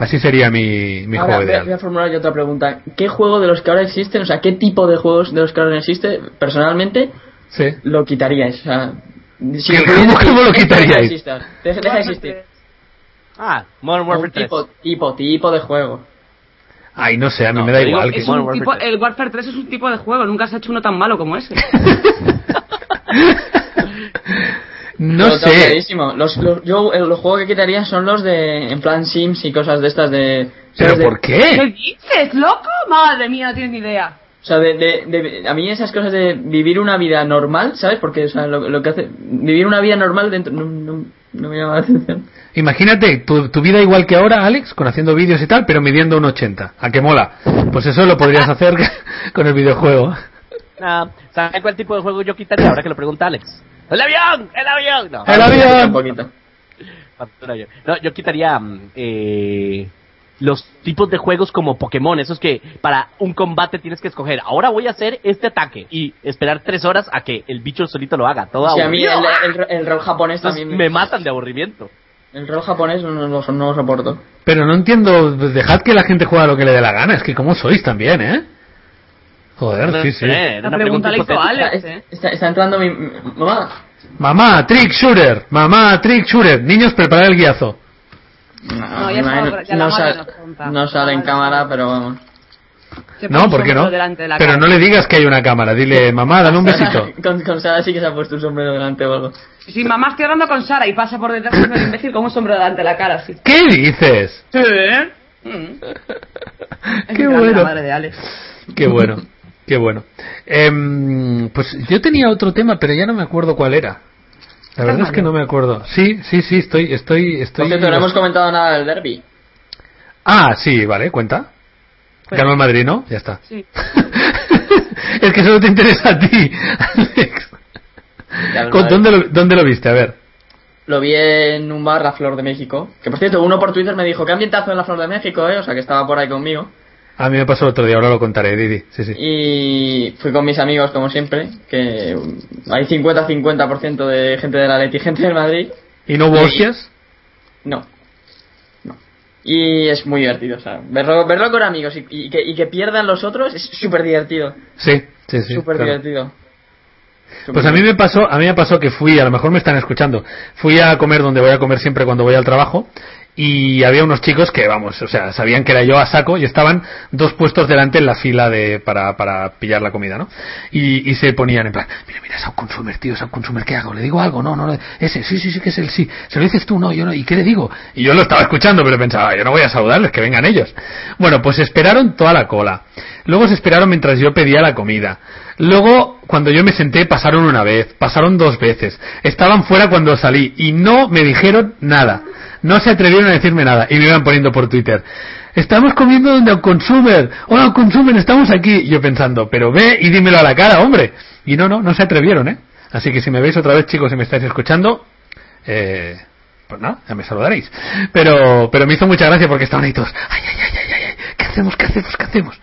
Así sería mi, mi Ahora juego a, voy a ideal. formular yo otra pregunta. ¿Qué juego de los que ahora existen, o sea, qué tipo de juegos de los que ahora existe, personalmente, Sí. lo quitaríais? O sea, si ¿Cómo- decir, lo esto deja de quitaríais? existir, Deja, deja de existir. Ah, Modern Warfare Un 3. tipo, tipo, tipo de juego. Ay, no sé, a mí No, me da igual. que que- Es un Modern tipo, Warfare 3. el Warfare 3 es un tipo de juego, nunca se ha hecho uno tan malo como ese. No sé. clarísimo. Los, los, yo eh, los juegos que quitaría son los de, en plan Sims y cosas de estas de... ¿Pero por ¿Qué qué? dices, loco? Madre mía, no tienes ni idea. O sea, de, de, de- a mí esas cosas de vivir una vida normal, ¿sabes? Porque, o sea, lo, lo que hace... Vivir una vida normal dentro... No, no, no me llama la atención. Imagínate tu, tu vida igual que ahora, Alex, con haciendo vídeos y tal, pero midiendo un 80. ¿A qué mola? Pues eso lo podrías hacer con el videojuego. Ah, ¿Sabes cuál tipo de juego yo quitaría ahora que lo pregunta Alex? ¡El avión! ¡El avión! No, ¡El avión! Un poquito. No, yo quitaría mm, eh, los tipos de juegos como Pokémon, esos que para un combate tienes que escoger. Ahora voy a hacer este ataque y esperar tres horas a que el bicho solito lo haga. Todo Sí, a mí el, el, el rol japonés Entonces también... me matan de aburrimiento. El rol japonés no, no, no lo soporto. Pero no entiendo, dejad que la gente juegue lo que le dé la gana, es que como sois también, ¿eh? Joder, No sí, sí. era una pregunta. Alex, Está, ¿eh? está- está entrando mi... Mamá, Mamá, trick shooter, mamá, trick shooter. Niños, preparad el guiazo. No, No, ya madre ya no sale- no sale en cámara, pero vamos. No, ¿por qué no? delante de la Pero cara. no le digas que hay una cámara, dile, mamá, dame un besito. con, con Sara sí que se ha puesto un sombrero delante o algo. Si mamá estoy hablando con Sara y pasa por detrás de un imbécil con un sombrero delante de la cara, así. ¿Qué dices? Sí. Mm. Qué bueno. La madre de Alex. Qué bueno, qué bueno. Em, pues yo tenía otro tema, pero ya no me acuerdo cuál era. La verdad es que no me acuerdo. Sí, sí, sí, estoy, estoy, Por estoy. cierto, no hemos comentado nada del derby. Ah, sí, vale, cuenta. Ganó el Madrid, ¿no? Ya está. Sí. es que solo te interesa a ti, Alex. Ya lo ¿Con- sabes. ¿Dónde lo, ¿Dónde lo viste? A ver. Lo vi en un bar, La Flor de México. Que por cierto, uno por Twitter me dijo, ¿qué ambientazo en La Flor de México, eh? O sea, que estaba por ahí conmigo. A mí me pasó el otro día, ahora lo contaré, Didi. Sí, sí. Y fui con mis amigos, como siempre, que hay 50-50% de gente de la Leti y gente del Madrid. ¿Y no hubo hostias? No. No. Y es muy divertido, o sea, verlo, verlo con amigos y, y que, y que pierdan los otros es súper divertido. Sí, sí, sí. súper claro. divertido. Pues a mí me pasó, a mí me pasó que fui, a lo mejor me están escuchando, fui a comer donde voy a comer siempre cuando voy al trabajo y había unos chicos que, vamos, o sea, sabían que era yo a saco y estaban dos puestos delante en la fila de para, para pillar la comida, ¿no? Y, y se ponían en plan, mira, mira, Sound Consumer, tío, Sound Consumer, ¿qué hago? ¿Le digo algo? No, no, no, ese, sí, sí, sí, que es el sí. ¿Se lo dices tú? No, yo no, ¿y qué le digo? Y yo lo estaba escuchando, pero pensaba, yo no voy a saludarles, que vengan ellos. Bueno, pues esperaron toda la cola. Luego se esperaron mientras yo pedía la comida. Luego, cuando yo me senté, pasaron una vez, pasaron dos veces. Estaban fuera cuando salí y no me dijeron nada. No se atrevieron a decirme nada y me iban poniendo por Twitter. Estamos comiendo donde un consumer. Hola, un consumer, estamos aquí. Yo pensando, pero ve y dímelo a la cara, hombre. Y no, no, no se atrevieron, ¿eh? Así que si me veis otra vez, chicos, y me estáis escuchando, eh, pues nada, ya me saludaréis. Pero, pero me hizo mucha gracia porque estaban ahí todos, ay, ay, ay, ay, ay, ¿qué hacemos, qué hacemos, qué hacemos?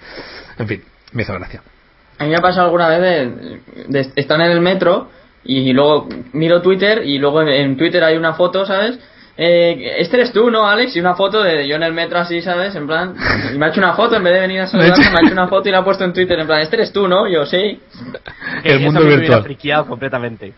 En fin, me hizo gracia. A mí me ha pasado alguna vez de, de estar en el metro y luego miro Twitter y luego en Twitter hay una foto, ¿sabes? Eh, este eres tú, ¿no, Alex? Y una foto de yo en el metro así, ¿sabes? En plan, y me ha hecho una foto en vez de venir a saludarme, me ha hecho una foto y la ha puesto en Twitter en plan, este eres tú, ¿no? Yo, sí. El Eso mundo mí me virtual. friqueado completamente.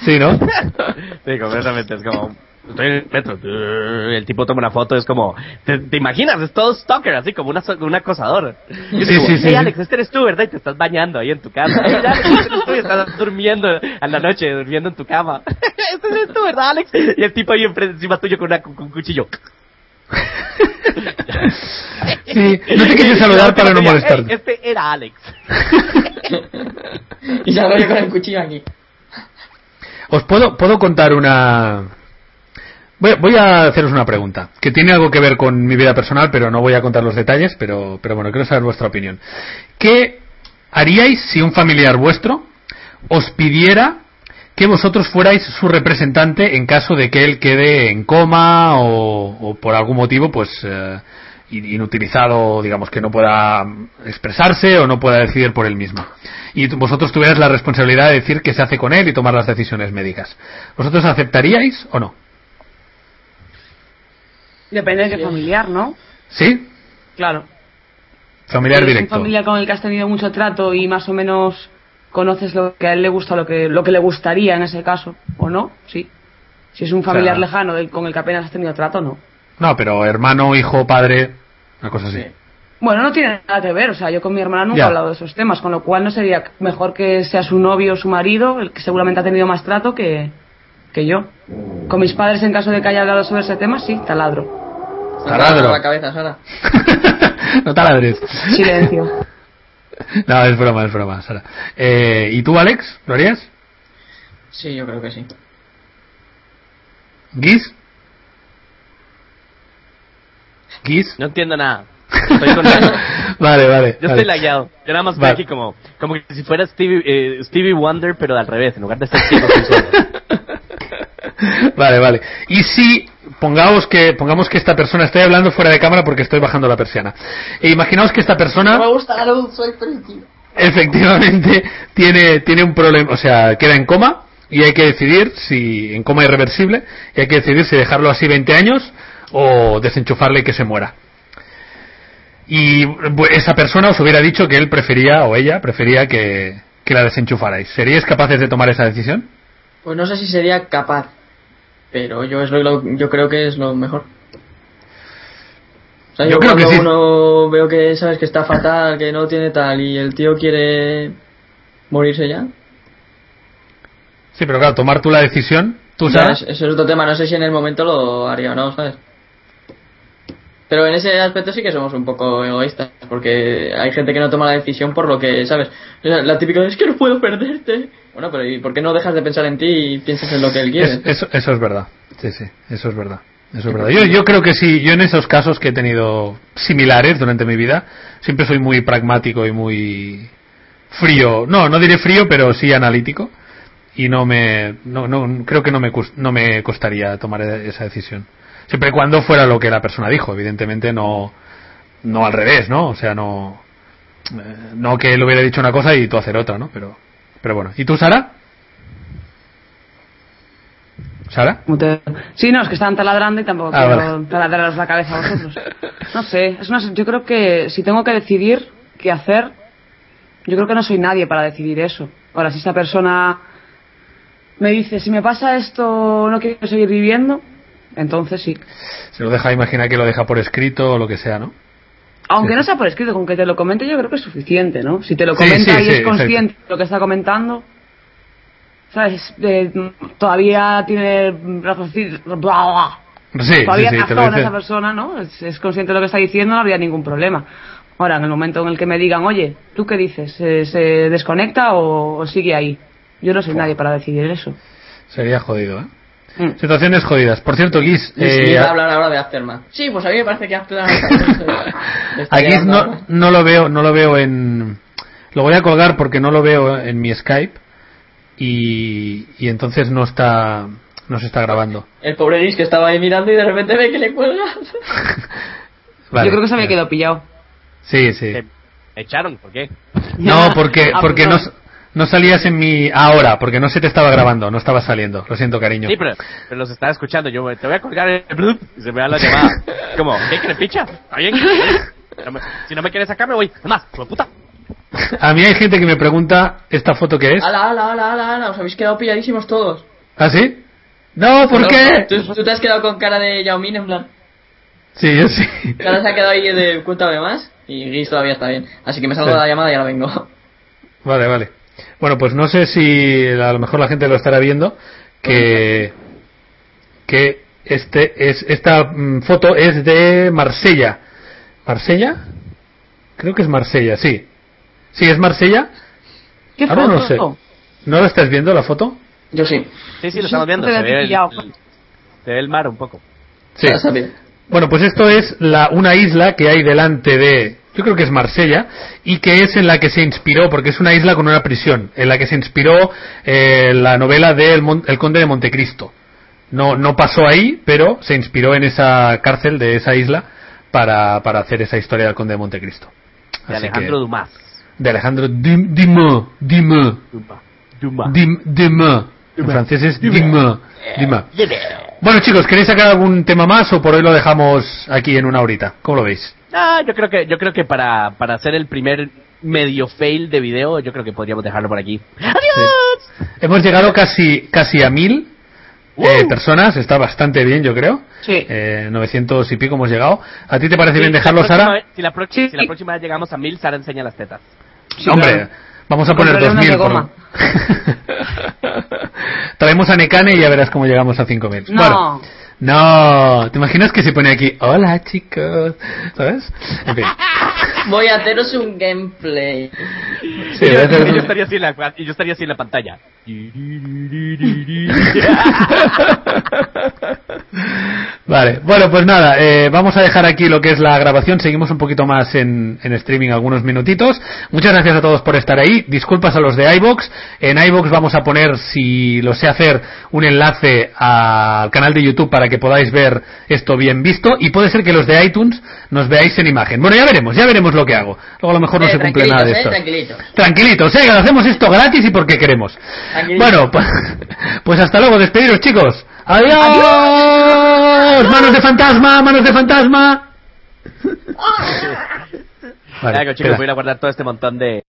Sí, ¿no? Sí, completamente. Es como. Estoy en el metro. El tipo toma una foto. Es como. ¿Te, te imaginas? Es todo stalker, así como una, so- un acosador. Y Sí, como, sí, sí, Hey, sí. Alex, este eres tú, ¿verdad? Y te estás bañando ahí en tu cama. Hey, Alex, este eres tú y estás durmiendo a la noche, durmiendo en tu cama. este eres tú, ¿verdad, Alex? Y el tipo ahí encima tuyo con, una, con un cuchillo. Sí, no te quise saludar para no molestarte. Este era Alex. y salgo yo con el cuchillo aquí. Os puedo, puedo contar una... Voy, voy a haceros una pregunta, que tiene algo que ver con mi vida personal, pero no voy a contar los detalles, pero, pero bueno, quiero saber vuestra opinión. ¿Qué haríais si un familiar vuestro os pidiera que vosotros fuerais su representante en caso de que él quede en coma o, por algún motivo, pues, eh, in- inutilizado, digamos, que no pueda expresarse o no pueda decidir por él mismo. Y vosotros tuvierais la responsabilidad de decir qué se hace con él y tomar las decisiones médicas. ¿Vosotros aceptaríais o no? Depende de qué familiar, ¿no? ¿Sí? Claro. Familiar Si es un directo. familiar con el que has tenido mucho trato y más o menos conoces lo que a él le gusta, lo que, lo que le gustaría en ese caso, ¿o no? Sí. Si es un familiar sea- lejano con el que apenas has tenido trato, no. No, pero hermano, hijo, padre, una cosa así. Sí. Bueno, no tiene nada que ver, o sea, yo con mi hermana nunca Ya. he hablado de esos temas, con lo cual no sería mejor que sea su novio o su marido, el que seguramente ha tenido más trato que, que yo. Con mis padres, en caso de que haya hablado sobre ese tema, sí, taladro. Taladro. la cabeza, Sara. no taladres. Silencio. No, es broma, es broma, Sara. Eh, ¿Y tú, Alex? ¿Lo harías? Sí, yo creo que sí. ¿Guis? ¿Guis? No entiendo nada. Estoy con Yo vale, vale. estoy vale. lagueado. Yo nada más estoy Vale. aquí como, como que si fuera Stevie, eh, Stevie Wonder, pero al revés. En lugar de ser ciego. Vale, vale. Y si pongamos que pongamos que esta persona estoy hablando fuera de cámara porque estoy bajando la persiana. E imaginaos que esta persona gusta la luz, soy frío. efectivamente tiene tiene un problema, o sea, queda en coma y hay que decidir si en coma irreversible y hay que decidir si dejarlo así 20 años o desenchufarle y que se muera. Y esa persona os hubiera dicho que él prefería o ella prefería que, que la desenchufarais. ¿Seríais capaces de tomar esa decisión? Pues no sé si sería capaz, pero yo es lo, yo creo que es lo mejor. O sea, Yo yo, creo que sí. uno veo que sabes que está fatal, que no tiene tal y el tío quiere morirse ya. Sí, pero claro, tomar tú la decisión, tú Ya, sabes. es- Eso es otro tema, no sé si en el momento lo haría o no, ¿sabes? Pero en ese aspecto sí que somos un poco egoístas, porque hay gente que no toma la decisión por lo que, ¿sabes? La típica es que no puedo perderte. Bueno, pero ¿y por qué no dejas de pensar en ti y piensas en lo que él quiere? Es- eso, eso es verdad. Sí, sí, eso es verdad. Eso es verdad. Yo, yo creo que sí, yo en esos casos que he tenido similares durante mi vida, siempre soy muy pragmático y muy frío. No, no diré frío, pero sí analítico. Y no me, no, no, creo que no me, no me costaría tomar e- esa decisión. Siempre y cuando fuera lo que la persona dijo, evidentemente no, no al revés, ¿no? O sea, no, eh, no que él hubiera dicho una cosa y tú hacer otra, ¿no? Pero, pero bueno. ¿Y tú, Sara? ¿Sara? Sí, no, es que estaban taladrando y tampoco Ah, quiero vale. taladraros la cabeza a vosotros. No sé, es una- yo creo que si tengo que decidir qué hacer, yo creo que no soy nadie para decidir eso. Ahora, si esta persona me dice, si me pasa esto, no quiero seguir viviendo, entonces sí. Se lo deja, imagina que lo deja por escrito o lo que sea, ¿no? Aunque Sí. no sea por escrito, con que te lo comente yo creo que es suficiente, ¿no? Si te lo comenta sí, y es consciente de lo que está comentando, ¿sabes? Eh, todavía tiene todavía dice. esa persona, ¿no? Es, es consciente de lo que está diciendo, no habría ningún problema. Ahora, en el momento en el que me digan, oye, ¿tú qué dices? ¿Se, se desconecta o, o sigue ahí? Yo no soy nadie para decidir eso. Sería jodido, ¿eh? Mm. Situaciones jodidas. Por cierto, Guis, Y eh, iba a hablar ahora de Aftermath. Sí, pues a mí me parece que Aftermath... a Guis no, no lo veo, no lo veo en, lo voy a colgar porque no lo veo en mi Skype y, y entonces no está, no se está grabando. El pobre Gis que estaba ahí mirando y de repente ve que le cuelgas. Vale. Yo creo que se me quedó pillado. Sí, sí. Te echaron, ¿por qué? No, porque, Ah, porque no, perdón. No salías en mi ahora, porque no se te estaba grabando, no estaba saliendo. Lo siento, cariño. Sí, pero, pero los estaba escuchando. Yo te voy a colgar el blup y se me da la llamada. Como, ¿qué quieres picha? Si no me quieres sacar, me voy. De puta. A mí hay gente que me pregunta esta foto qué es. ala, ala, ala, ala, ala, os habéis quedado pilladísimos todos. ¿Ah, sí? No, ¿por No, qué? Tú, tú te has quedado con cara de Yao Min en plan... Sí, yo sí. Ahora se ha quedado ahí de cuéntame más y Gis todavía está bien. Así que me salgo Sí. de la llamada y ahora vengo. Vale, vale. Bueno, pues no sé si a lo mejor la gente lo estará viendo que que este es esta mm, foto es de Marsella, ¿Marsella? Creo que es Marsella, sí. Sí, es Marsella. ¿Qué Ahora no sé. foto? ¿No lo estás viendo la foto? Yo sí. Sí, sí, lo estamos viendo. Se ve, el, se ve el mar un poco. Sí. Ah, está bien. Bueno, pues esto es la, una isla que hay delante de, yo creo que es Marsella, y que es en la que se inspiró, porque es una isla con una prisión, en la que se inspiró eh, la novela de el, Mon- El Conde de Montecristo. No, no pasó ahí, pero se inspiró en esa cárcel de esa isla para, para hacer esa historia del Conde de Montecristo. De Así Alejandro que- Dumas. de Alejandro Dim- Dumas, Dumas, Dumas. Dumas. Dim- Dumas. En francés es Dumas. Dumas. Bueno chicos, ¿queréis sacar algún tema más o por hoy lo dejamos aquí en una horita? ¿Cómo lo veis? Ah, yo creo que yo creo que para para hacer el primer medio fail de video, yo creo que podríamos dejarlo por aquí. Adiós. Hemos llegado casi casi a mil eh, personas, está bastante bien yo creo. Sí. Eh, 900 y pico hemos llegado. ¿A ti te parece bien Sí, dejarlo, la próxima Sara? vez- Si la, Sí. si la próxima vez llegamos a mil, Sara enseña las tetas. Sí, Hombre, claro. Vamos a poner Con 2000. de por-. Traemos a Nekane y ya verás cómo llegamos a 5000. No. Bueno, no, ¿te imaginas que se pone aquí, hola chicos? ¿Sabes? En fin. Voy a haceros un gameplay. Sí, y, yo, voy a hacer y yo un- estaría así en la, y yo estaría así en la pantalla. Vale, bueno, pues nada, eh, vamos a dejar aquí lo que es la grabación. Seguimos un poquito más en, en streaming algunos minutitos. Muchas gracias a todos por estar ahí. Disculpas a los de iBox. En iBox vamos a poner, si lo sé hacer, un enlace al canal de YouTube para que podáis ver esto bien visto. Y puede ser que los de iTunes nos veáis en imagen. Bueno, ya veremos, ya veremos lo que hago. Luego a lo mejor no Eh, se cumple nada de esto. tranquilitos, eh, Tranquilitos, eh, que hacemos esto gratis y porque queremos. Tranquilitos. Bueno, pues, pues hasta luego, despediros chicos. ¡Adiós! ¡Manos de fantasma! ¡Manos de fantasma! Vale, Venga, chicos, espera. voy a guardar todo este montón de